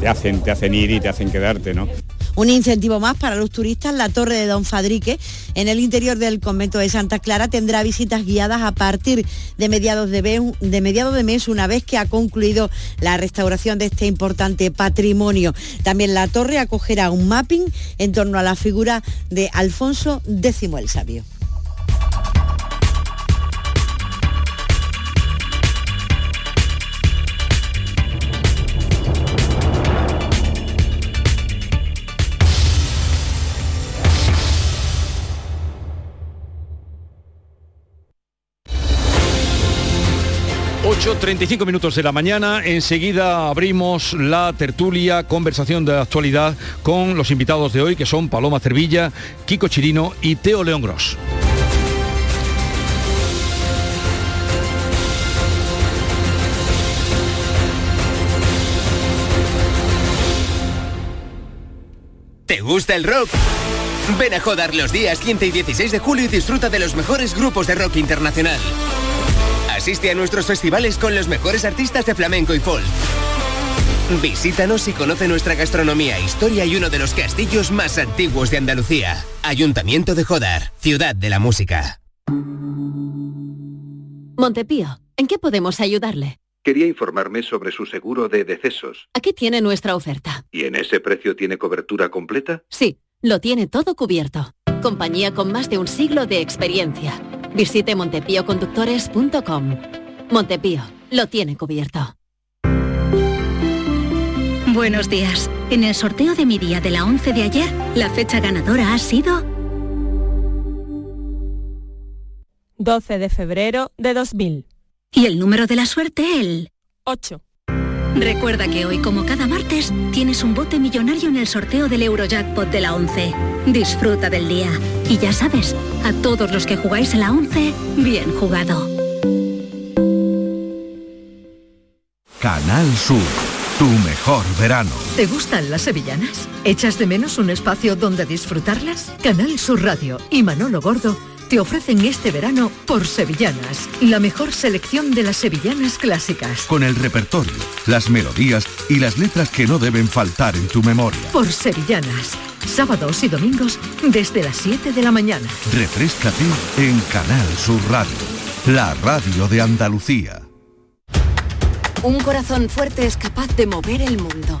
Speaker 39: te hacen, te hacen ir y te hacen quedarte. ¿no?
Speaker 18: Un incentivo más para los turistas, la Torre de Don Fadrique, en el interior del convento de Santa Clara, tendrá visitas guiadas a partir de mediados de, mes, una vez que ha concluido la restauración de este importante patrimonio. También la torre acogerá un mapping en torno a la figura de Alfonso X el Sabio.
Speaker 1: 35 minutos de la mañana. Enseguida abrimos la tertulia, conversación de actualidad con los invitados de hoy, que son Paloma Cervilla, Kiko Chirino y Teo León Gross.
Speaker 40: ¿Te gusta el rock? Ven a Jodar los días 15 y 16 de julio y disfruta de los mejores grupos de rock internacional. Asiste a nuestros festivales con los mejores artistas de flamenco y folk. Visítanos y conoce nuestra gastronomía, historia y uno de los castillos más antiguos de Andalucía. Ayuntamiento de Jodar, ciudad de la música.
Speaker 9: Montepío, ¿en qué podemos ayudarle?
Speaker 41: Quería informarme sobre su seguro de decesos.
Speaker 9: Aquí tiene nuestra oferta.
Speaker 41: ¿Y en ese precio tiene cobertura completa?
Speaker 9: Sí, lo tiene todo cubierto. Compañía con más de un siglo de experiencia Visite montepíoconductores.com. Montepío, lo tiene cubierto.
Speaker 42: Buenos días. En el sorteo de mi día de la 11 de ayer, la fecha ganadora ha sido
Speaker 17: 12 de febrero de 2000.
Speaker 42: Y el número de la suerte, el
Speaker 17: 8.
Speaker 42: Recuerda que hoy, como cada martes, tienes un bote millonario en el sorteo del Eurojackpot de la 11. Disfruta del día. Y ya sabes, a todos los que jugáis en la 11, bien jugado.
Speaker 43: Canal Sur, tu mejor verano.
Speaker 8: ¿Te gustan las sevillanas? ¿Echas de menos un espacio donde disfrutarlas? Canal Sur Radio y Manolo Gordo te ofrecen este verano por Sevillanas, la mejor selección de las sevillanas clásicas.
Speaker 43: Con el repertorio, las melodías y las letras que no deben faltar en tu memoria.
Speaker 8: Por Sevillanas, sábados y domingos desde las 7 de la mañana.
Speaker 43: Refrescate en Canal Sur Radio, la radio de Andalucía.
Speaker 9: Un corazón fuerte es capaz de mover el mundo.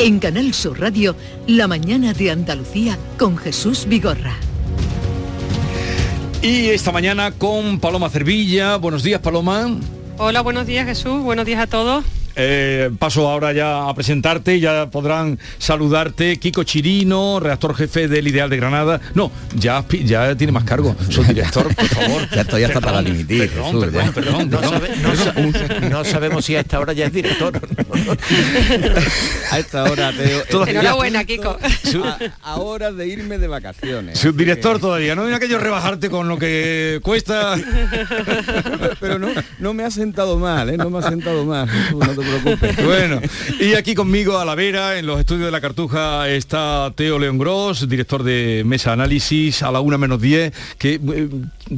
Speaker 8: En Canal Sur Radio, La mañana de Andalucía con Jesús Vigorra.
Speaker 1: Y esta mañana con Paloma Cervilla. Buenos días, Paloma.
Speaker 44: Hola, buenos días, Jesús. Buenos días a todos.
Speaker 1: Eh, paso ahora ya a presentarte, ya podrán saludarte Kiko Chirino, redactor jefe del Ideal de Granada. No, ya, ya tiene más cargo, subdirector, por favor.
Speaker 45: Ya estoy hasta para dimitir.
Speaker 1: Perdón,
Speaker 45: Jesús,
Speaker 1: perdón,
Speaker 45: ya.
Speaker 1: perdón,
Speaker 46: No,
Speaker 1: perdón.
Speaker 46: sabe- no sa- no sabemos si a esta hora ya es director.
Speaker 45: A esta hora, Teo.
Speaker 44: Enhorabuena, Kiko.
Speaker 45: A, a horas de irme de vacaciones.
Speaker 1: Subdirector todavía, no viene aquello rebajarte con lo que cuesta.
Speaker 45: Pero no, no me ha sentado mal, ¿eh? No me ha sentado mal. Jesús, no te preocupes.
Speaker 1: Bueno, y aquí conmigo a la vera, en los estudios de la Cartuja, está Teo León Gross, director de Mesa Análisis, a la una menos 10. Que, eh,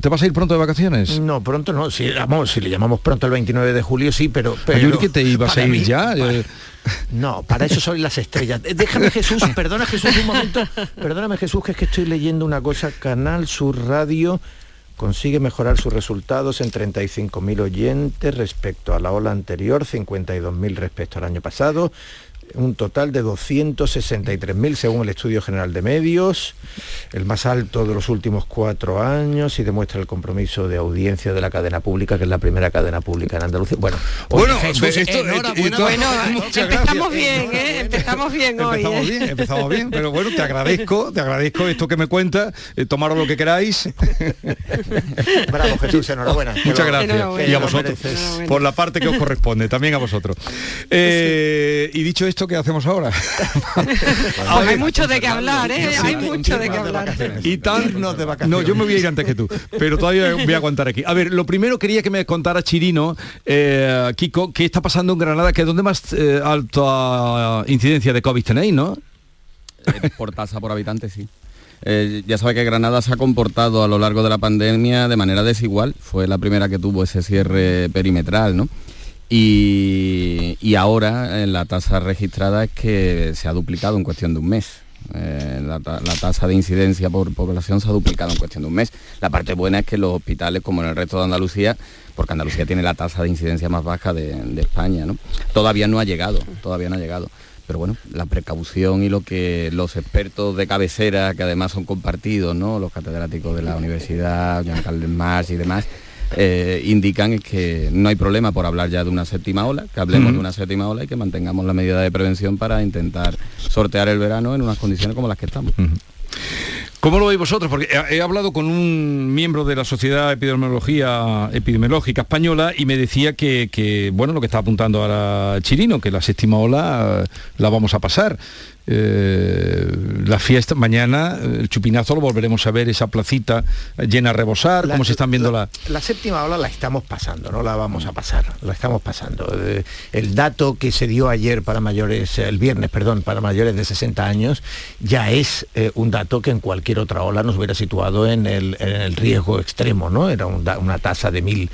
Speaker 1: ¿Te vas a ir pronto de vacaciones?
Speaker 46: No, pronto no. Si, vamos, si le llamamos pronto el 29 de julio, sí, pero... pero
Speaker 1: Yo creo que te ibas a ir
Speaker 46: mí-
Speaker 1: ya.
Speaker 46: No, para eso soy las estrellas. Eh, Déjame Jesús, perdona Jesús un momento. Perdóname Jesús, que es que estoy leyendo una cosa. Canal Sur Radio consigue mejorar sus resultados en 35.000 oyentes respecto a la ola anterior, 52.000 respecto al año pasado, un total de 263.000 según el Estudio General de Medios, el más alto de los últimos cuatro años y demuestra el compromiso de audiencia de la cadena pública, que es la primera cadena pública en Andalucía. Bueno,
Speaker 1: Bueno,
Speaker 46: Jesús,
Speaker 1: esto- esto-
Speaker 46: enhorabuena.
Speaker 1: esto-
Speaker 44: Bueno, empezamos bien, ¿eh? Empezamos bien hoy.
Speaker 1: Empezamos
Speaker 44: ¿eh?
Speaker 1: bien, empezamos bien, pero bueno, te agradezco, te agradezco esto que me cuentas, eh, tomaros lo que queráis.
Speaker 46: Bravo Jesús, enhorabuena.
Speaker 1: Muchas gracias.
Speaker 44: Enhorabuena.
Speaker 1: Y a vosotros, por la parte que os corresponde, también a vosotros. Eh, y dicho esto, ¿qué hacemos ahora?
Speaker 44: Pues hay mucho de qué hablar, ¿eh? Hay mucho de qué hablar.
Speaker 1: Y tan
Speaker 46: de
Speaker 1: No, yo me voy a ir antes que tú, pero todavía voy a aguantar aquí. A ver, lo primero quería que me contara Chirino, eh, Kiko, qué está pasando en Granada, que es donde más eh, alta incidencia de COVID tenéis, ¿no?
Speaker 45: Eh, por tasa por habitante, sí. Eh, ya sabe que Granada se ha comportado a lo largo de la pandemia de manera desigual. Fue la primera que tuvo ese cierre perimetral, ¿no? Y, y ahora eh, la tasa registrada es que se ha duplicado en cuestión de un mes. Eh, la, la tasa de incidencia por población se ha duplicado en cuestión de un mes. La parte buena es que los hospitales, como en el resto de Andalucía, porque Andalucía tiene la tasa de incidencia más baja de, España, ¿no? Todavía no ha llegado, todavía no ha llegado. Pero bueno, la precaución y lo que los expertos de cabecera, que además son compartidos, ¿no? Los catedráticos de la universidad, Jean Carles Marx y demás, eh, indican es que no hay problema por hablar ya de una séptima ola, que hablemos de una séptima ola y que mantengamos la medida de prevención para intentar sortear el verano en unas condiciones como las que estamos.
Speaker 1: ¿Cómo lo veis vosotros? Porque he, hablado con un miembro de la Sociedad Epidemiología Epidemiológica Española y me decía que, que, bueno, lo que está apuntando ahora Chirino, que la séptima ola la vamos a pasar. Eh, la fiesta, mañana, el chupinazo lo volveremos a ver, esa placita llena a rebosar,
Speaker 46: La-
Speaker 1: como se están viendo la...
Speaker 46: La séptima ola la estamos pasando, no la vamos a pasar, la estamos pasando. Eh, el dato que se dio ayer para mayores, el viernes, perdón, para mayores de 60 años, ya es eh, un dato que en cualquier otra ola nos hubiera situado en el, en el riesgo extremo, ¿no? Era un una tasa de mil,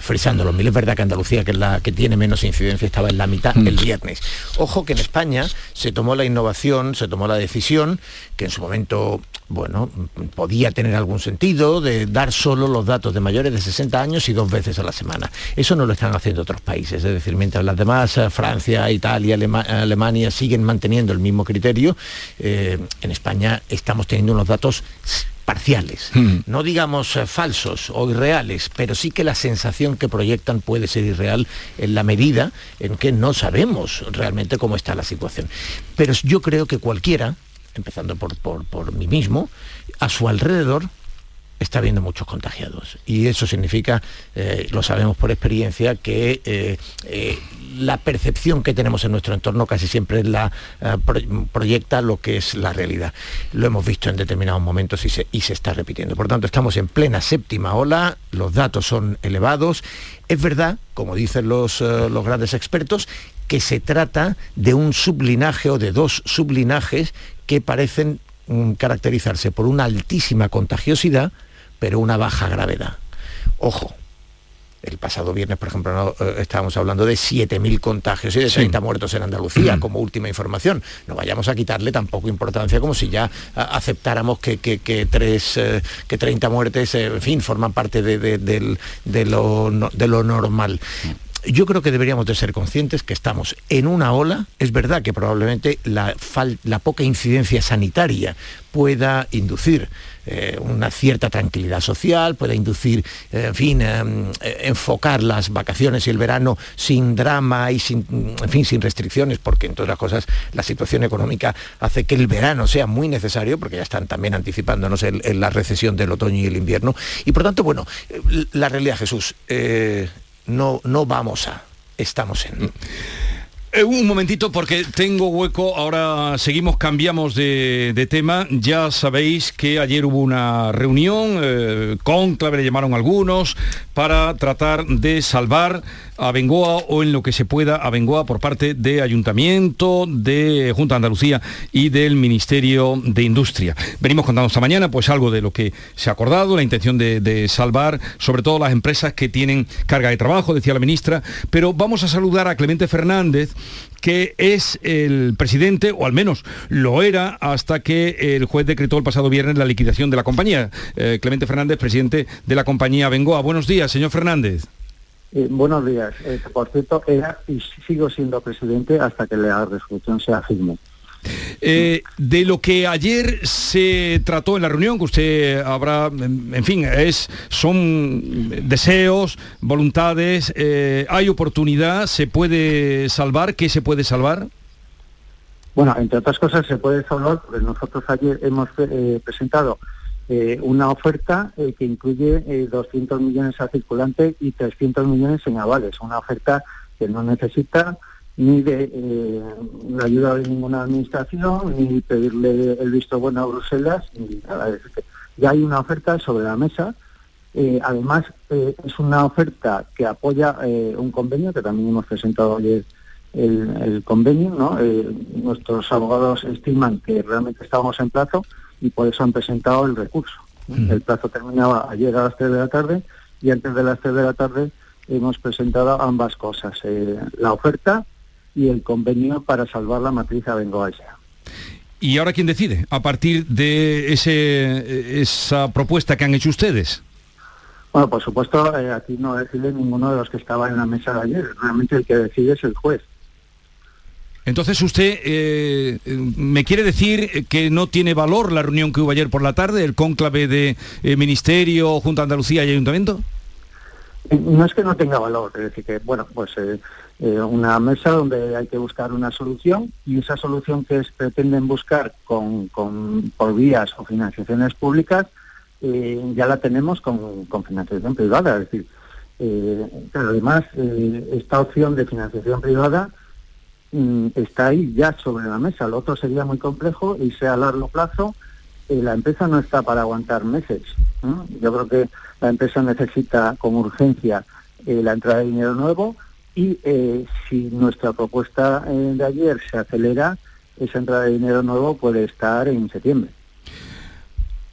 Speaker 46: frisando los mil. Es verdad que Andalucía, que es la que tiene menos incidencia, estaba en la mitad el viernes. Ojo que en España se tomó la innovación, se tomó la decisión, que en su momento, bueno, podía tener algún sentido, de dar solo los datos de mayores de 60 años y dos veces a la semana. Eso no lo están haciendo otros países, es decir, mientras las demás, eh, Francia, Italia, Alema- Alemania, siguen manteniendo el mismo criterio, eh, en España estamos teniendo unos datos parciales, no digamos eh, falsos o irreales, pero sí que la sensación que proyectan puede ser irreal en la medida en que no sabemos realmente cómo está la situación. Pero yo creo que cualquiera, empezando por, por, por mí mismo, a su alrededor está habiendo muchos contagiados. Y eso significa, eh, lo sabemos por experiencia, que eh, eh, la percepción que tenemos en nuestro entorno casi siempre proyecta lo que es la realidad. Lo hemos visto en determinados momentos y se, está repitiendo. Por tanto, estamos en plena séptima ola, los datos son elevados. Es verdad, como dicen los, los grandes expertos, que se trata de un sublinaje o de dos sublinajes que parecen mm, caracterizarse por una altísima contagiosidad, pero una baja gravedad. Ojo, el pasado viernes, por ejemplo, no, eh, estábamos hablando de 7.000 contagios y de
Speaker 1: Sí.
Speaker 46: 30 muertos en Andalucía, como última información. No vayamos a quitarle tampoco importancia como si ya aceptáramos que, que, que tres, eh, que 30 muertes, eh, en fin, forman parte de, de- del- de lo, no- de lo normal. yo creo que deberíamos de ser conscientes que estamos en una ola. Es verdad que probablemente la, la poca incidencia sanitaria pueda inducir eh, una cierta tranquilidad social, pueda inducir, eh, en fin, em, eh, enfocar las vacaciones y el verano sin drama y sin, en fin, sin restricciones, porque en todas las cosas la situación económica hace que el verano sea muy necesario, porque ya están también anticipándonos en, la recesión del otoño y el invierno. Y por tanto, bueno, la realidad, Jesús, no, no vamos a, estamos en...
Speaker 1: Eh, un momentito porque tengo hueco, ahora seguimos, cambiamos de, tema. Ya sabéis que ayer hubo una reunión, eh, conclave le llamaron algunos, para tratar de salvar a Bengoa o en lo que se pueda a Bengoa por parte de Ayuntamiento, de Junta de Andalucía y del Ministerio de Industria. Venimos contando esta mañana pues algo de lo que se ha acordado, la intención de, de salvar sobre todo las empresas que tienen carga de trabajo, decía la ministra, pero vamos a saludar a Clemente Fernández, que es el presidente, o al menos lo era, hasta que el juez decretó el pasado viernes la liquidación de la compañía. Eh, Clemente Fernández, presidente de la compañía Bengoa. Buenos días, señor Fernández.
Speaker 47: Eh, buenos días. Eh, por cierto, era y sigo siendo presidente hasta que la resolución sea firme.
Speaker 1: Eh, de lo que ayer se trató en la reunión, que usted habrá, en fin, es, son deseos, voluntades, eh, hay oportunidad, se puede salvar, ¿qué se puede salvar?
Speaker 47: Bueno, entre otras cosas se puede salvar porque nosotros ayer hemos eh, presentado una oferta que incluye 200 millones a circulante y 300 millones en avales, una oferta que no necesita ni de eh, la ayuda de ninguna administración, ni pedirle el visto bueno a Bruselas, ni nada. Ya hay una oferta sobre la mesa. Eh, además, eh, es una oferta que apoya un convenio, que también hemos presentado ayer el, convenio. ¿no? nuestros abogados estiman que realmente estábamos en plazo y por eso han presentado el recurso. El plazo terminaba ayer a las 3 de la tarde y antes de las 3 de la tarde hemos presentado ambas cosas. la oferta y el convenio para salvar la matriz abengoaya.
Speaker 1: ¿Y ahora quién decide a partir de ese, esa propuesta que han hecho ustedes?
Speaker 47: Bueno, por supuesto, eh, aquí no decide ninguno de los que estaba en la mesa de ayer. Realmente el que decide es el juez.
Speaker 1: Entonces usted eh, me quiere decir que no tiene valor la reunión que hubo ayer por la tarde, el cónclave de eh, Ministerio, Junta de Andalucía y Ayuntamiento.
Speaker 47: No es que no tenga valor, es decir, que bueno, pues eh, una mesa donde hay que buscar una solución y esa solución que pretenden buscar con, por vías o financiaciones públicas eh, ya la tenemos con, financiación privada. Es decir, eh, además esta opción de financiación privada mm, está ahí ya sobre la mesa. Lo otro sería muy complejo y sea a largo plazo. la empresa no está para aguantar meses. Yo creo que la empresa necesita con urgencia la entrada de dinero nuevo y eh, si nuestra propuesta eh, de ayer se acelera, esa entrada de dinero nuevo puede estar en septiembre.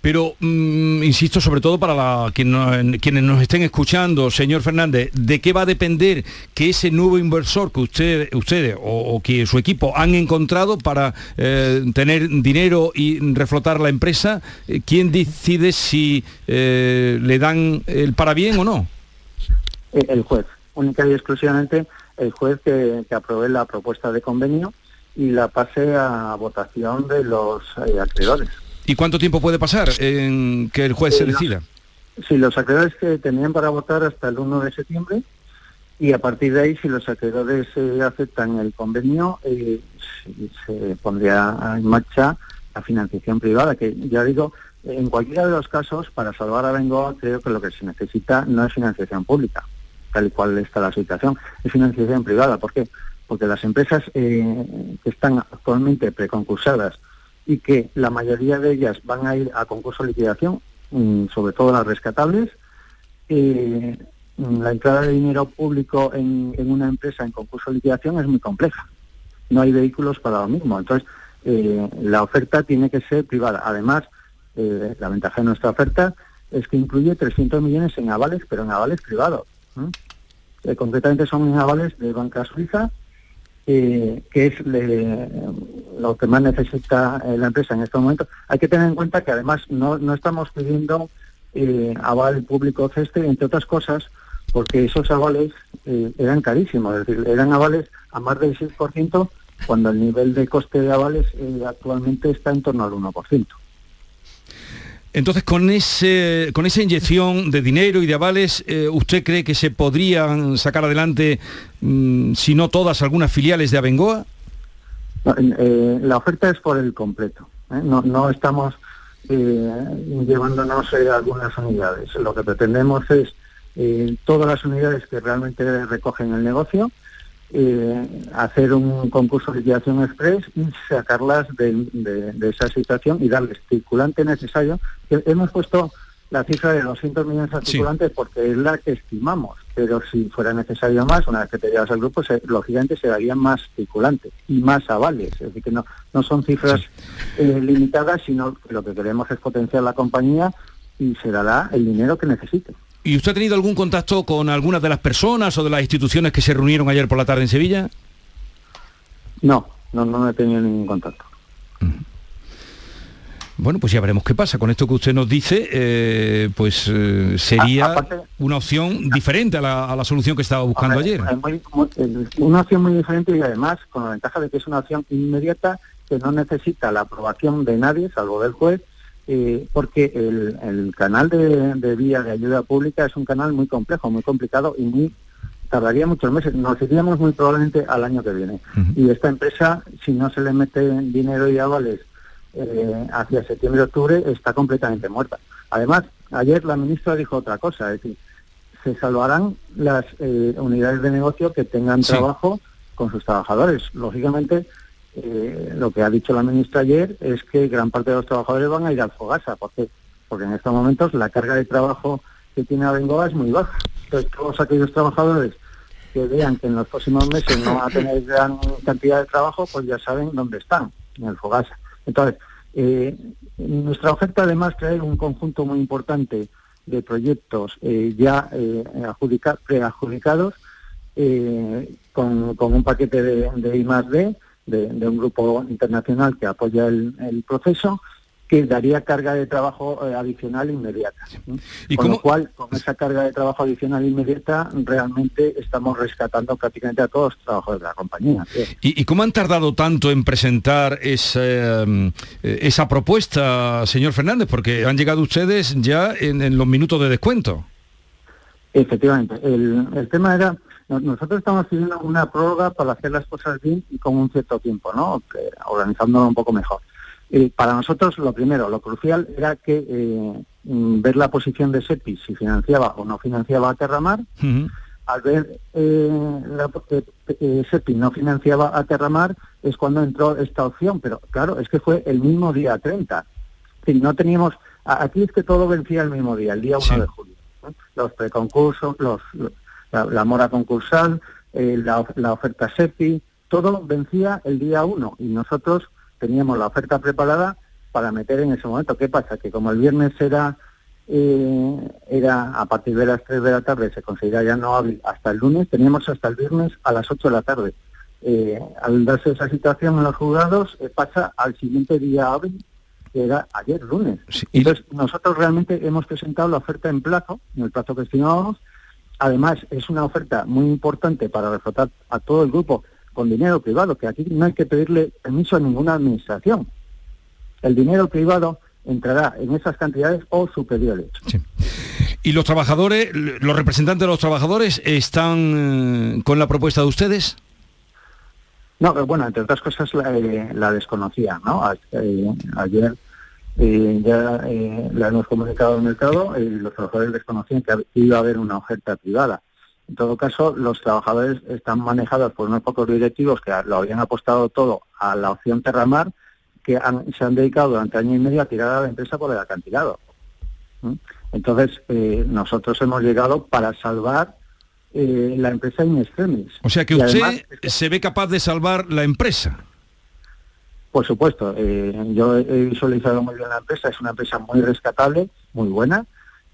Speaker 1: Pero, mm, insisto, sobre todo para quienes nos estén escuchando, señor Fernández, ¿de qué va a depender que ese nuevo inversor que usted, ustedes o, que su equipo han encontrado para eh, tener dinero y reflotar la empresa? ¿Quién decide si le dan el para bien o no?
Speaker 47: El juez única y exclusivamente el juez que, que apruebe la propuesta de convenio y la pase a votación de los eh, acreedores.
Speaker 1: ¿Y cuánto tiempo puede pasar en que el juez se eh, decida?
Speaker 47: Sí, los acreedores que tenían para votar hasta el 1 de septiembre y a partir de ahí, si los acreedores eh, aceptan el convenio, se pondría en marcha la financiación privada, que ya digo, en cualquiera de los casos, para salvar a Bengoa, creo que lo que se necesita no es financiación pública tal y cual está la situación, es financiación privada. ¿Por qué? Porque las empresas eh, que están actualmente preconcursadas y que la mayoría de ellas van a ir a concurso de liquidación, mm, sobre todo las rescatables, eh, la entrada de dinero público en, una empresa en concurso de liquidación es muy compleja. No hay vehículos para lo mismo. Entonces, eh, la oferta tiene que ser privada. Además, la ventaja de nuestra oferta es que incluye 300 millones en avales, pero en avales privados. Eh, concretamente son avales de banca suiza, eh, que es lo que más necesita eh, la empresa en este momento. Hay que tener en cuenta que además no, no estamos pidiendo aval público CESTE, entre otras cosas, porque esos avales eran carísimos, es decir, eran avales a más del 6%, cuando el nivel de coste de avales actualmente está en torno al 1%.
Speaker 1: Entonces, con, ese, con esa inyección de dinero y de avales, eh, ¿usted cree que se podrían sacar adelante, mm, si no todas, algunas filiales de Abengoa?
Speaker 47: Eh, la oferta es por el completo. ¿eh? No, no estamos llevándonos algunas unidades. Lo que pretendemos es todas las unidades que realmente recogen el negocio, eh, hacer un concurso de liquidación express y sacarlas de, de- de esa situación y darles circulante necesario. Que Hemos puesto la cifra de 200 millones de
Speaker 1: Sí.
Speaker 47: circulantes porque es la que estimamos, pero si fuera necesario más, una vez que te llevas al grupo, se- lógicamente se darían más circulantes y más avales. Es decir, que no, no son cifras eh, limitadas, sino que lo que queremos es potenciar la compañía y se dará el dinero que necesite.
Speaker 1: ¿Y usted ha tenido algún contacto con algunas de las personas o de las instituciones que se reunieron ayer por la tarde en Sevilla?
Speaker 47: No, no, no he tenido ningún contacto.
Speaker 1: Bueno, pues ya veremos qué pasa. Con esto que usted nos dice, eh, pues eh, sería
Speaker 47: aparte-
Speaker 1: una opción diferente a la, a la solución que estaba buscando ayer.
Speaker 47: es muy- muy- es una opción muy diferente y además con la ventaja de que es una opción inmediata que no necesita la aprobación de nadie, salvo del juez, eh, porque el, el canal de, de vía de ayuda pública es un canal muy complejo, muy complicado y muy tardaría muchos meses. Nos iríamos muy probablemente al año que viene. Y esta empresa, si no se le mete dinero y avales eh, hacia septiembre-octubre, está completamente muerta. Además, ayer la ministra dijo otra cosa, es decir, se salvarán las eh, unidades de negocio que tengan
Speaker 1: Sí.
Speaker 47: trabajo con sus trabajadores. Lógicamente, eh, lo que ha dicho la ministra ayer es que gran parte de los trabajadores van a ir al Fogasa, porque porque en estos momentos la carga de trabajo que tiene Abengoa es muy baja. Entonces, todos aquellos trabajadores que vean que en los próximos meses no van a tener gran cantidad de trabajo, pues ya saben dónde están, en el Fogasa. Entonces, eh, nuestra oferta además trae un conjunto muy importante de proyectos eh, ya eh, adjudica- preadjudicados con, con un paquete de, de I más D, de, de un grupo internacional que apoya el, el proceso, que daría carga de trabajo eh, adicional inmediata. ¿no?
Speaker 1: ¿Y
Speaker 47: con
Speaker 1: cómo-
Speaker 47: lo cual, con esa carga de trabajo adicional inmediata, realmente estamos rescatando prácticamente a todos los trabajadores de la compañía. Sí.
Speaker 1: ¿Y, y cómo han tardado tanto en presentar esa, eh, esa propuesta, señor Fernández? Porque han llegado ustedes ya en, en los minutos de descuento.
Speaker 47: Efectivamente. El, el tema era, nosotros estamos pidiendo una prórroga para hacer las cosas bien y con un cierto tiempo, ¿no? Organizándolo un poco mejor. Eh, para nosotros, lo primero, lo crucial era que eh, mm, ver la posición de SEPI, si financiaba o no financiaba a Terramar. Al ver eh, la, que eh, SEPI no financiaba a Terramar, es cuando entró esta opción. Pero claro, es que fue el mismo día 30. Es decir, no teníamos... Aquí es que todo vencía el mismo día, el día 1 de julio. ¿no? Los preconcursos, los, la, la mora concursal, eh, la, of- la oferta SEPI, todo vencía el día 1 y nosotros teníamos la oferta preparada para meter en ese momento. ¿Qué pasa? Que como el viernes era eh, era a partir de las 3 de la tarde, se considera ya no hábil hasta el lunes, teníamos hasta el viernes a las 8 de la tarde. Eh, al darse esa situación en los juzgados, eh, pasa al siguiente día hábil, que era ayer lunes. Entonces, nosotros realmente hemos presentado la oferta en plazo, en el plazo que estimábamos. Además, es una oferta muy importante para reflotar a todo el grupo con dinero privado, que aquí no hay que pedirle permiso a ninguna administración. El dinero privado entrará en esas cantidades o superiores.
Speaker 1: ¿Y los trabajadores, los representantes de los trabajadores están eh, con la propuesta de ustedes?
Speaker 47: No, pero bueno, entre otras cosas la, eh, la desconocía, ¿no? Eh, ayer eh, ya eh, la hemos comunicado al mercado y los trabajadores desconocían que iba a haber una oferta privada. En todo caso, los trabajadores están manejados por unos pocos directivos que lo habían apostado todo a la opción Terramar, que han- se han dedicado durante año y medio a tirar a la empresa por el acantilado. ¿Mm? Entonces, eh, nosotros hemos llegado para salvar eh, la empresa in extremis.
Speaker 1: O sea que
Speaker 47: Y
Speaker 1: usted
Speaker 47: además,
Speaker 1: se ve capaz de salvar la empresa.
Speaker 47: Por supuesto, eh, yo he visualizado muy bien la empresa, es una empresa muy rescatable, muy buena,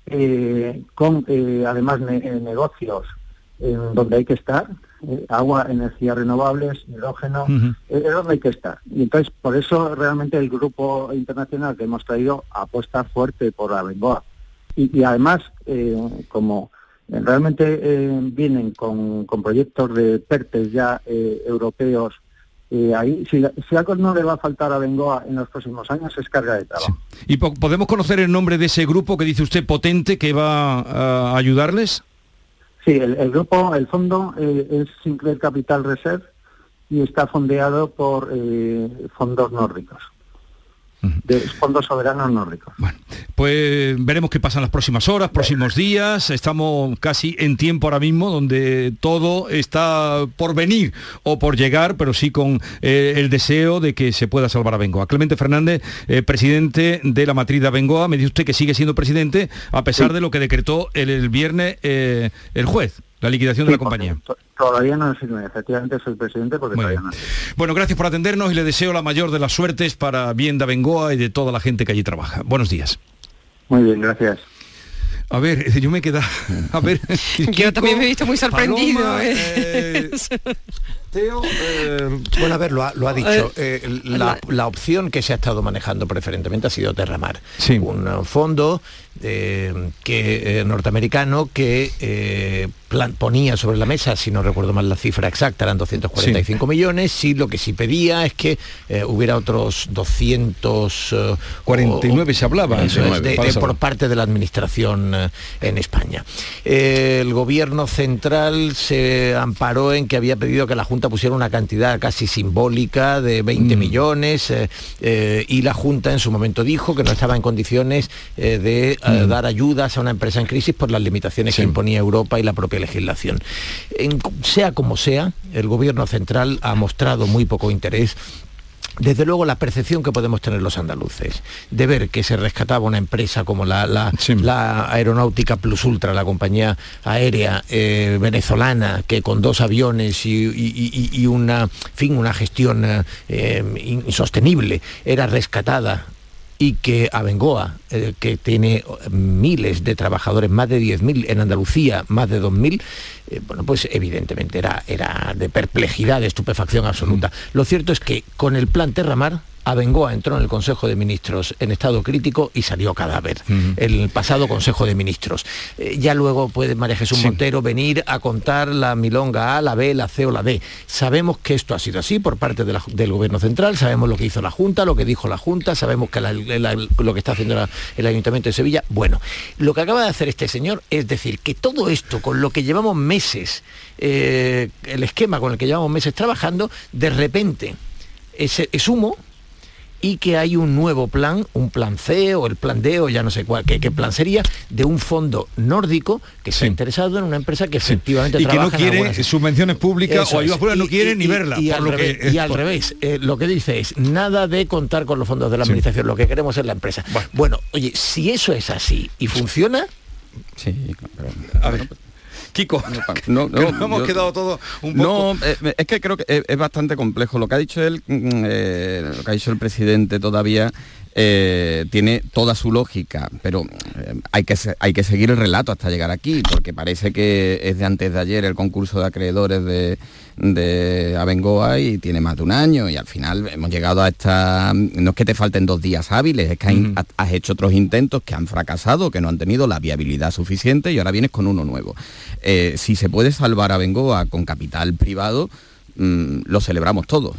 Speaker 47: eh, con eh, además ne- negocios en donde hay que estar, agua, energías renovables, hidrógeno, es donde hay que estar. Y entonces, por eso realmente el grupo internacional que hemos traído apuesta fuerte por la Bengoa. Y, y además, como Realmente vienen con, con proyectos de PERTES ya europeos. Eh, ahí, si, si algo no le va a faltar a Bengoa en los próximos años es carga de trabajo.
Speaker 1: ¿Y po- podemos conocer el nombre de ese grupo que dice usted potente que va a ayudarles?
Speaker 47: Sí, el, el grupo, el fondo eh, es Sinclair Capital Reserve y está fondeado por eh, fondos nórdicos, de fondos soberanos nórdicos.
Speaker 1: Pues veremos qué pasa en las próximas horas, próximos días. Estamos casi en tiempo ahora mismo donde todo está por venir o por llegar, pero sí con eh, el deseo de que se pueda salvar a Bengoa. Clemente Fernández, eh, presidente de la matriz de Bengoa, me dice usted que sigue siendo presidente a pesar
Speaker 47: Sí.
Speaker 1: de lo que decretó el, el viernes eh, el juez, la liquidación de la compañía.
Speaker 47: Todavía no sirve, efectivamente soy presidente porque
Speaker 1: Muy
Speaker 47: todavía
Speaker 1: bien.
Speaker 47: no.
Speaker 1: Bueno, gracias por atendernos y le deseo la mayor de las suertes para bien de Bengoa y de toda la gente que allí trabaja. Buenos días.
Speaker 47: Muy bien, gracias.
Speaker 1: A ver, yo me queda. A ver.
Speaker 44: Yo también me he visto muy sorprendido.
Speaker 1: Paloma,
Speaker 44: ¿eh?
Speaker 46: Teo, bueno, a ver, lo ha, lo ha dicho. Eh, la, la opción que se ha estado manejando preferentemente ha sido Terramar. Un eh, fondo eh, que, eh, norteamericano que eh, plan- ponía sobre la mesa, si no recuerdo mal la cifra exacta, eran 245 millones, y lo que sí pedía es que eh, hubiera otros 200... eh,
Speaker 1: 49 se hablaba.
Speaker 46: eso es, de-
Speaker 1: Para
Speaker 46: de-
Speaker 1: saber.
Speaker 46: por parte de la administración eh, en España. Eh, el gobierno central se amparó en que había pedido que la Junta pusiera una cantidad casi simbólica de 20 millones eh, eh, y la Junta en su momento dijo que no estaba en condiciones eh, de eh, dar ayudas a una empresa en crisis por las limitaciones que imponía Europa y la propia legislación. En- sea como sea, el gobierno central ha mostrado muy poco interés desde luego la percepción que podemos tener los andaluces de ver que se rescataba una empresa como la, la- la aeronáutica Plus Ultra, la compañía aérea eh, venezolana, que con dos aviones y, y- y- y una, fin, una gestión eh, insostenible era rescatada y que Abengoa, eh, que tiene miles de trabajadores, más de 10.000, en Andalucía más de 2.000, eh, bueno, pues evidentemente era, era de perplejidad, de estupefacción absoluta. Lo cierto es que con el plan Terramar, Abengoa entró en el Consejo de Ministros en estado crítico y salió cadáver. El pasado Consejo de Ministros. Eh, ya luego puede María Jesús Montero venir a contar la milonga A, la B, la C o la D. Sabemos que esto ha sido así por parte de la- del Gobierno Central, sabemos lo que hizo la Junta, lo que dijo la Junta, sabemos que la- la- lo que está haciendo el Ayuntamiento de Sevilla. Bueno, lo que acaba de hacer este señor es decir que todo esto con lo que llevamos meses, eh, el esquema con el que llevamos meses trabajando, de repente es, es humo y que hay un nuevo plan, un plan C o el plan D o ya no sé cuál, qué, qué plan sería, de un fondo nórdico que se ha interesado en una empresa que efectivamente
Speaker 1: Y que no
Speaker 46: trabaja en
Speaker 1: quiere
Speaker 46: algunas-
Speaker 1: subvenciones públicas
Speaker 46: Eso
Speaker 1: o ayudas
Speaker 46: es.
Speaker 1: públicas, no
Speaker 46: Y-
Speaker 1: quiere
Speaker 46: y-
Speaker 1: ni
Speaker 46: y-
Speaker 1: verla.
Speaker 46: Y,
Speaker 1: por
Speaker 46: al
Speaker 1: lo
Speaker 46: revés,
Speaker 1: que-
Speaker 46: y al
Speaker 1: por-
Speaker 46: revés, eh, lo que dice es nada de contar con los fondos de la administración, lo que queremos es la empresa. Bueno. oye, si eso es así y funciona,
Speaker 45: Sí,
Speaker 1: A ver, Kiko,
Speaker 45: no,
Speaker 1: hemos quedado todos un
Speaker 45: No, eh, es que creo que es, es bastante complejo. Lo que ha dicho él, mm, eh, lo que ha dicho el presidente todavía, eh, tiene toda su lógica, pero eh, hay, que, hay que seguir el relato hasta llegar aquí, porque parece que es de antes de ayer el concurso de acreedores de, de Abengoa y tiene más de un año y al final hemos llegado a esta... No es que te falten dos días hábiles, es que hay- has hecho otros intentos que han fracasado, que no han tenido la viabilidad suficiente y ahora vienes con uno nuevo. Eh, si se puede salvar a Bengoa con capital privado, mm, lo celebramos todos.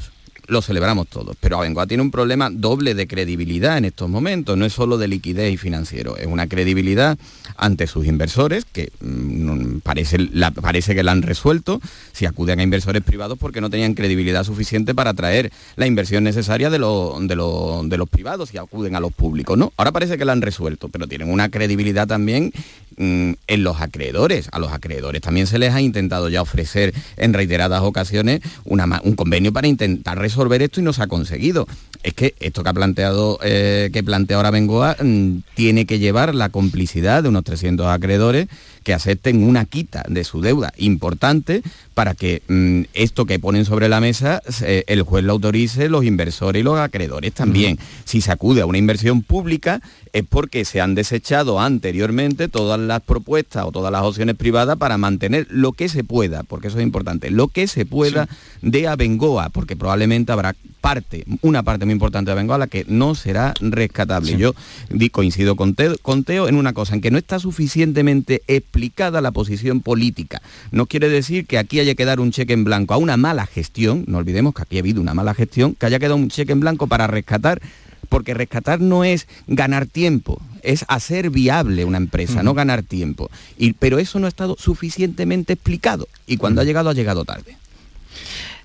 Speaker 45: Lo celebramos todos, pero Abengoa tiene un problema doble de credibilidad en estos momentos, no es solo de liquidez y financiero, es una credibilidad ante sus inversores, que mm, parece, que la han resuelto, si acuden a inversores privados porque no tenían credibilidad suficiente para atraer la inversión necesaria de, lo- de, lo- de los privados y acuden a los públicos, ¿no? Ahora parece que la han resuelto, pero tienen una credibilidad también en los acreedores. A los acreedores también se les ha intentado ya ofrecer en reiteradas ocasiones una un convenio para intentar resolver esto y no se ha conseguido. Es que esto que ha planteado, eh, que plantea ahora Bengoa, mm, tiene que llevar la complicidad de unos 300 acreedores que acepten una quita de su deuda importante para que mm, esto que ponen sobre la mesa el juez lo autorice, los inversores y los acreedores también. Si se acude a una inversión pública es porque se han desechado anteriormente todas las propuestas o todas las opciones privadas para mantener lo que se pueda, porque eso es importante, lo que se pueda de Abengoa, porque probablemente habrá parte, una parte muy importante de Bengoa, la que no será rescatable. Yo coincido con con Teo en una cosa, en que no está suficientemente explicada la posición política. No quiere decir que aquí haya que dar un cheque en blanco a una mala gestión, no olvidemos que aquí ha habido una mala gestión, que haya quedado un cheque en blanco para rescatar porque rescatar no es ganar tiempo, es hacer viable una empresa, no ganar tiempo. Y, pero eso no ha estado suficientemente explicado y cuando ha llegado ha llegado tarde.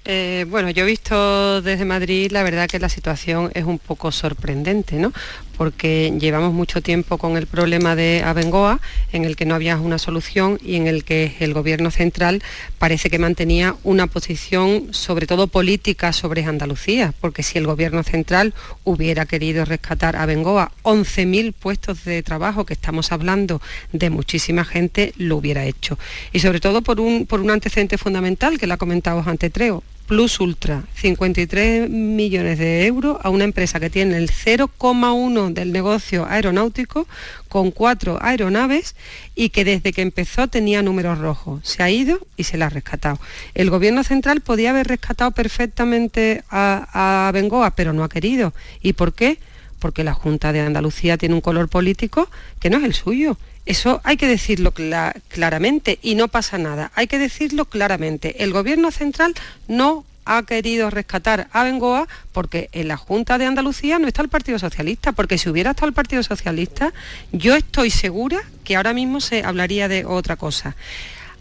Speaker 44: Eh, bueno, yo he visto desde Madrid, la verdad que la situación es un poco sorprendente, ¿no? Porque llevamos mucho tiempo con el problema de Abengoa, en el que no había una solución y en el que el gobierno central parece que mantenía una posición, sobre todo política, sobre Andalucía, porque si el gobierno central hubiera querido rescatar a Bengoa 11.000 puestos de trabajo, que estamos hablando de muchísima gente, lo hubiera hecho. Y sobre todo por un, por un antecedente fundamental que la ha comentado antes Treo, Plus Ultra, 53 millones de euros a una empresa que tiene el 0,1 del negocio aeronáutico con cuatro aeronaves y que desde que empezó tenía números rojos. Se ha ido y se la ha rescatado. El gobierno central podía haber rescatado perfectamente a, a Bengoa, pero no ha querido. ¿Y por qué? Porque la Junta de Andalucía tiene un color político que no es el suyo eso hay que decirlo claramente y no pasa nada. Hay que decirlo claramente. El Gobierno central no ha querido rescatar a Bengoa porque en la Junta de Andalucía no está el Partido Socialista, porque si hubiera estado el Partido Socialista, yo estoy segura que ahora mismo se hablaría de otra cosa.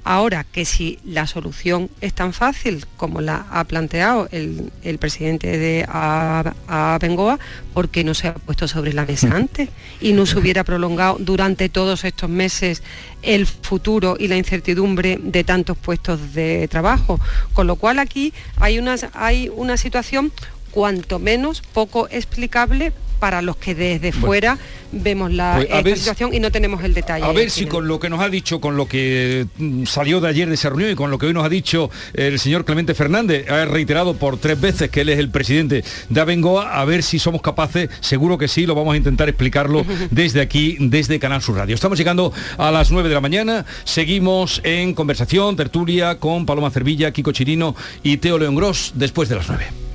Speaker 44: Ahora que si la solución es tan fácil como la ha planteado el, presidente de Abengoa, ¿por qué no se ha puesto sobre la mesa antes y no se hubiera prolongado durante todos estos meses el futuro y la incertidumbre de tantos puestos de trabajo? Con lo cual aquí hay una, hay una situación cuanto menos poco explicable para los que desde fuera vemos la pues, situación y no tenemos el detalle.
Speaker 1: A ver si con lo que nos ha dicho, con lo que mm, salió de ayer de esa reunión y con lo que hoy nos ha dicho el señor Clemente Fernández, ha reiterado por tres veces que él es el presidente de Abengoa, a ver si somos capaces, seguro que sí, lo vamos a intentar explicarlo desde aquí, desde Canal Sur Radio. Estamos llegando a las 9 de la mañana, seguimos en conversación, tertulia con Paloma Cervilla, Kiko Chirino y Teo León Gross después de las 9.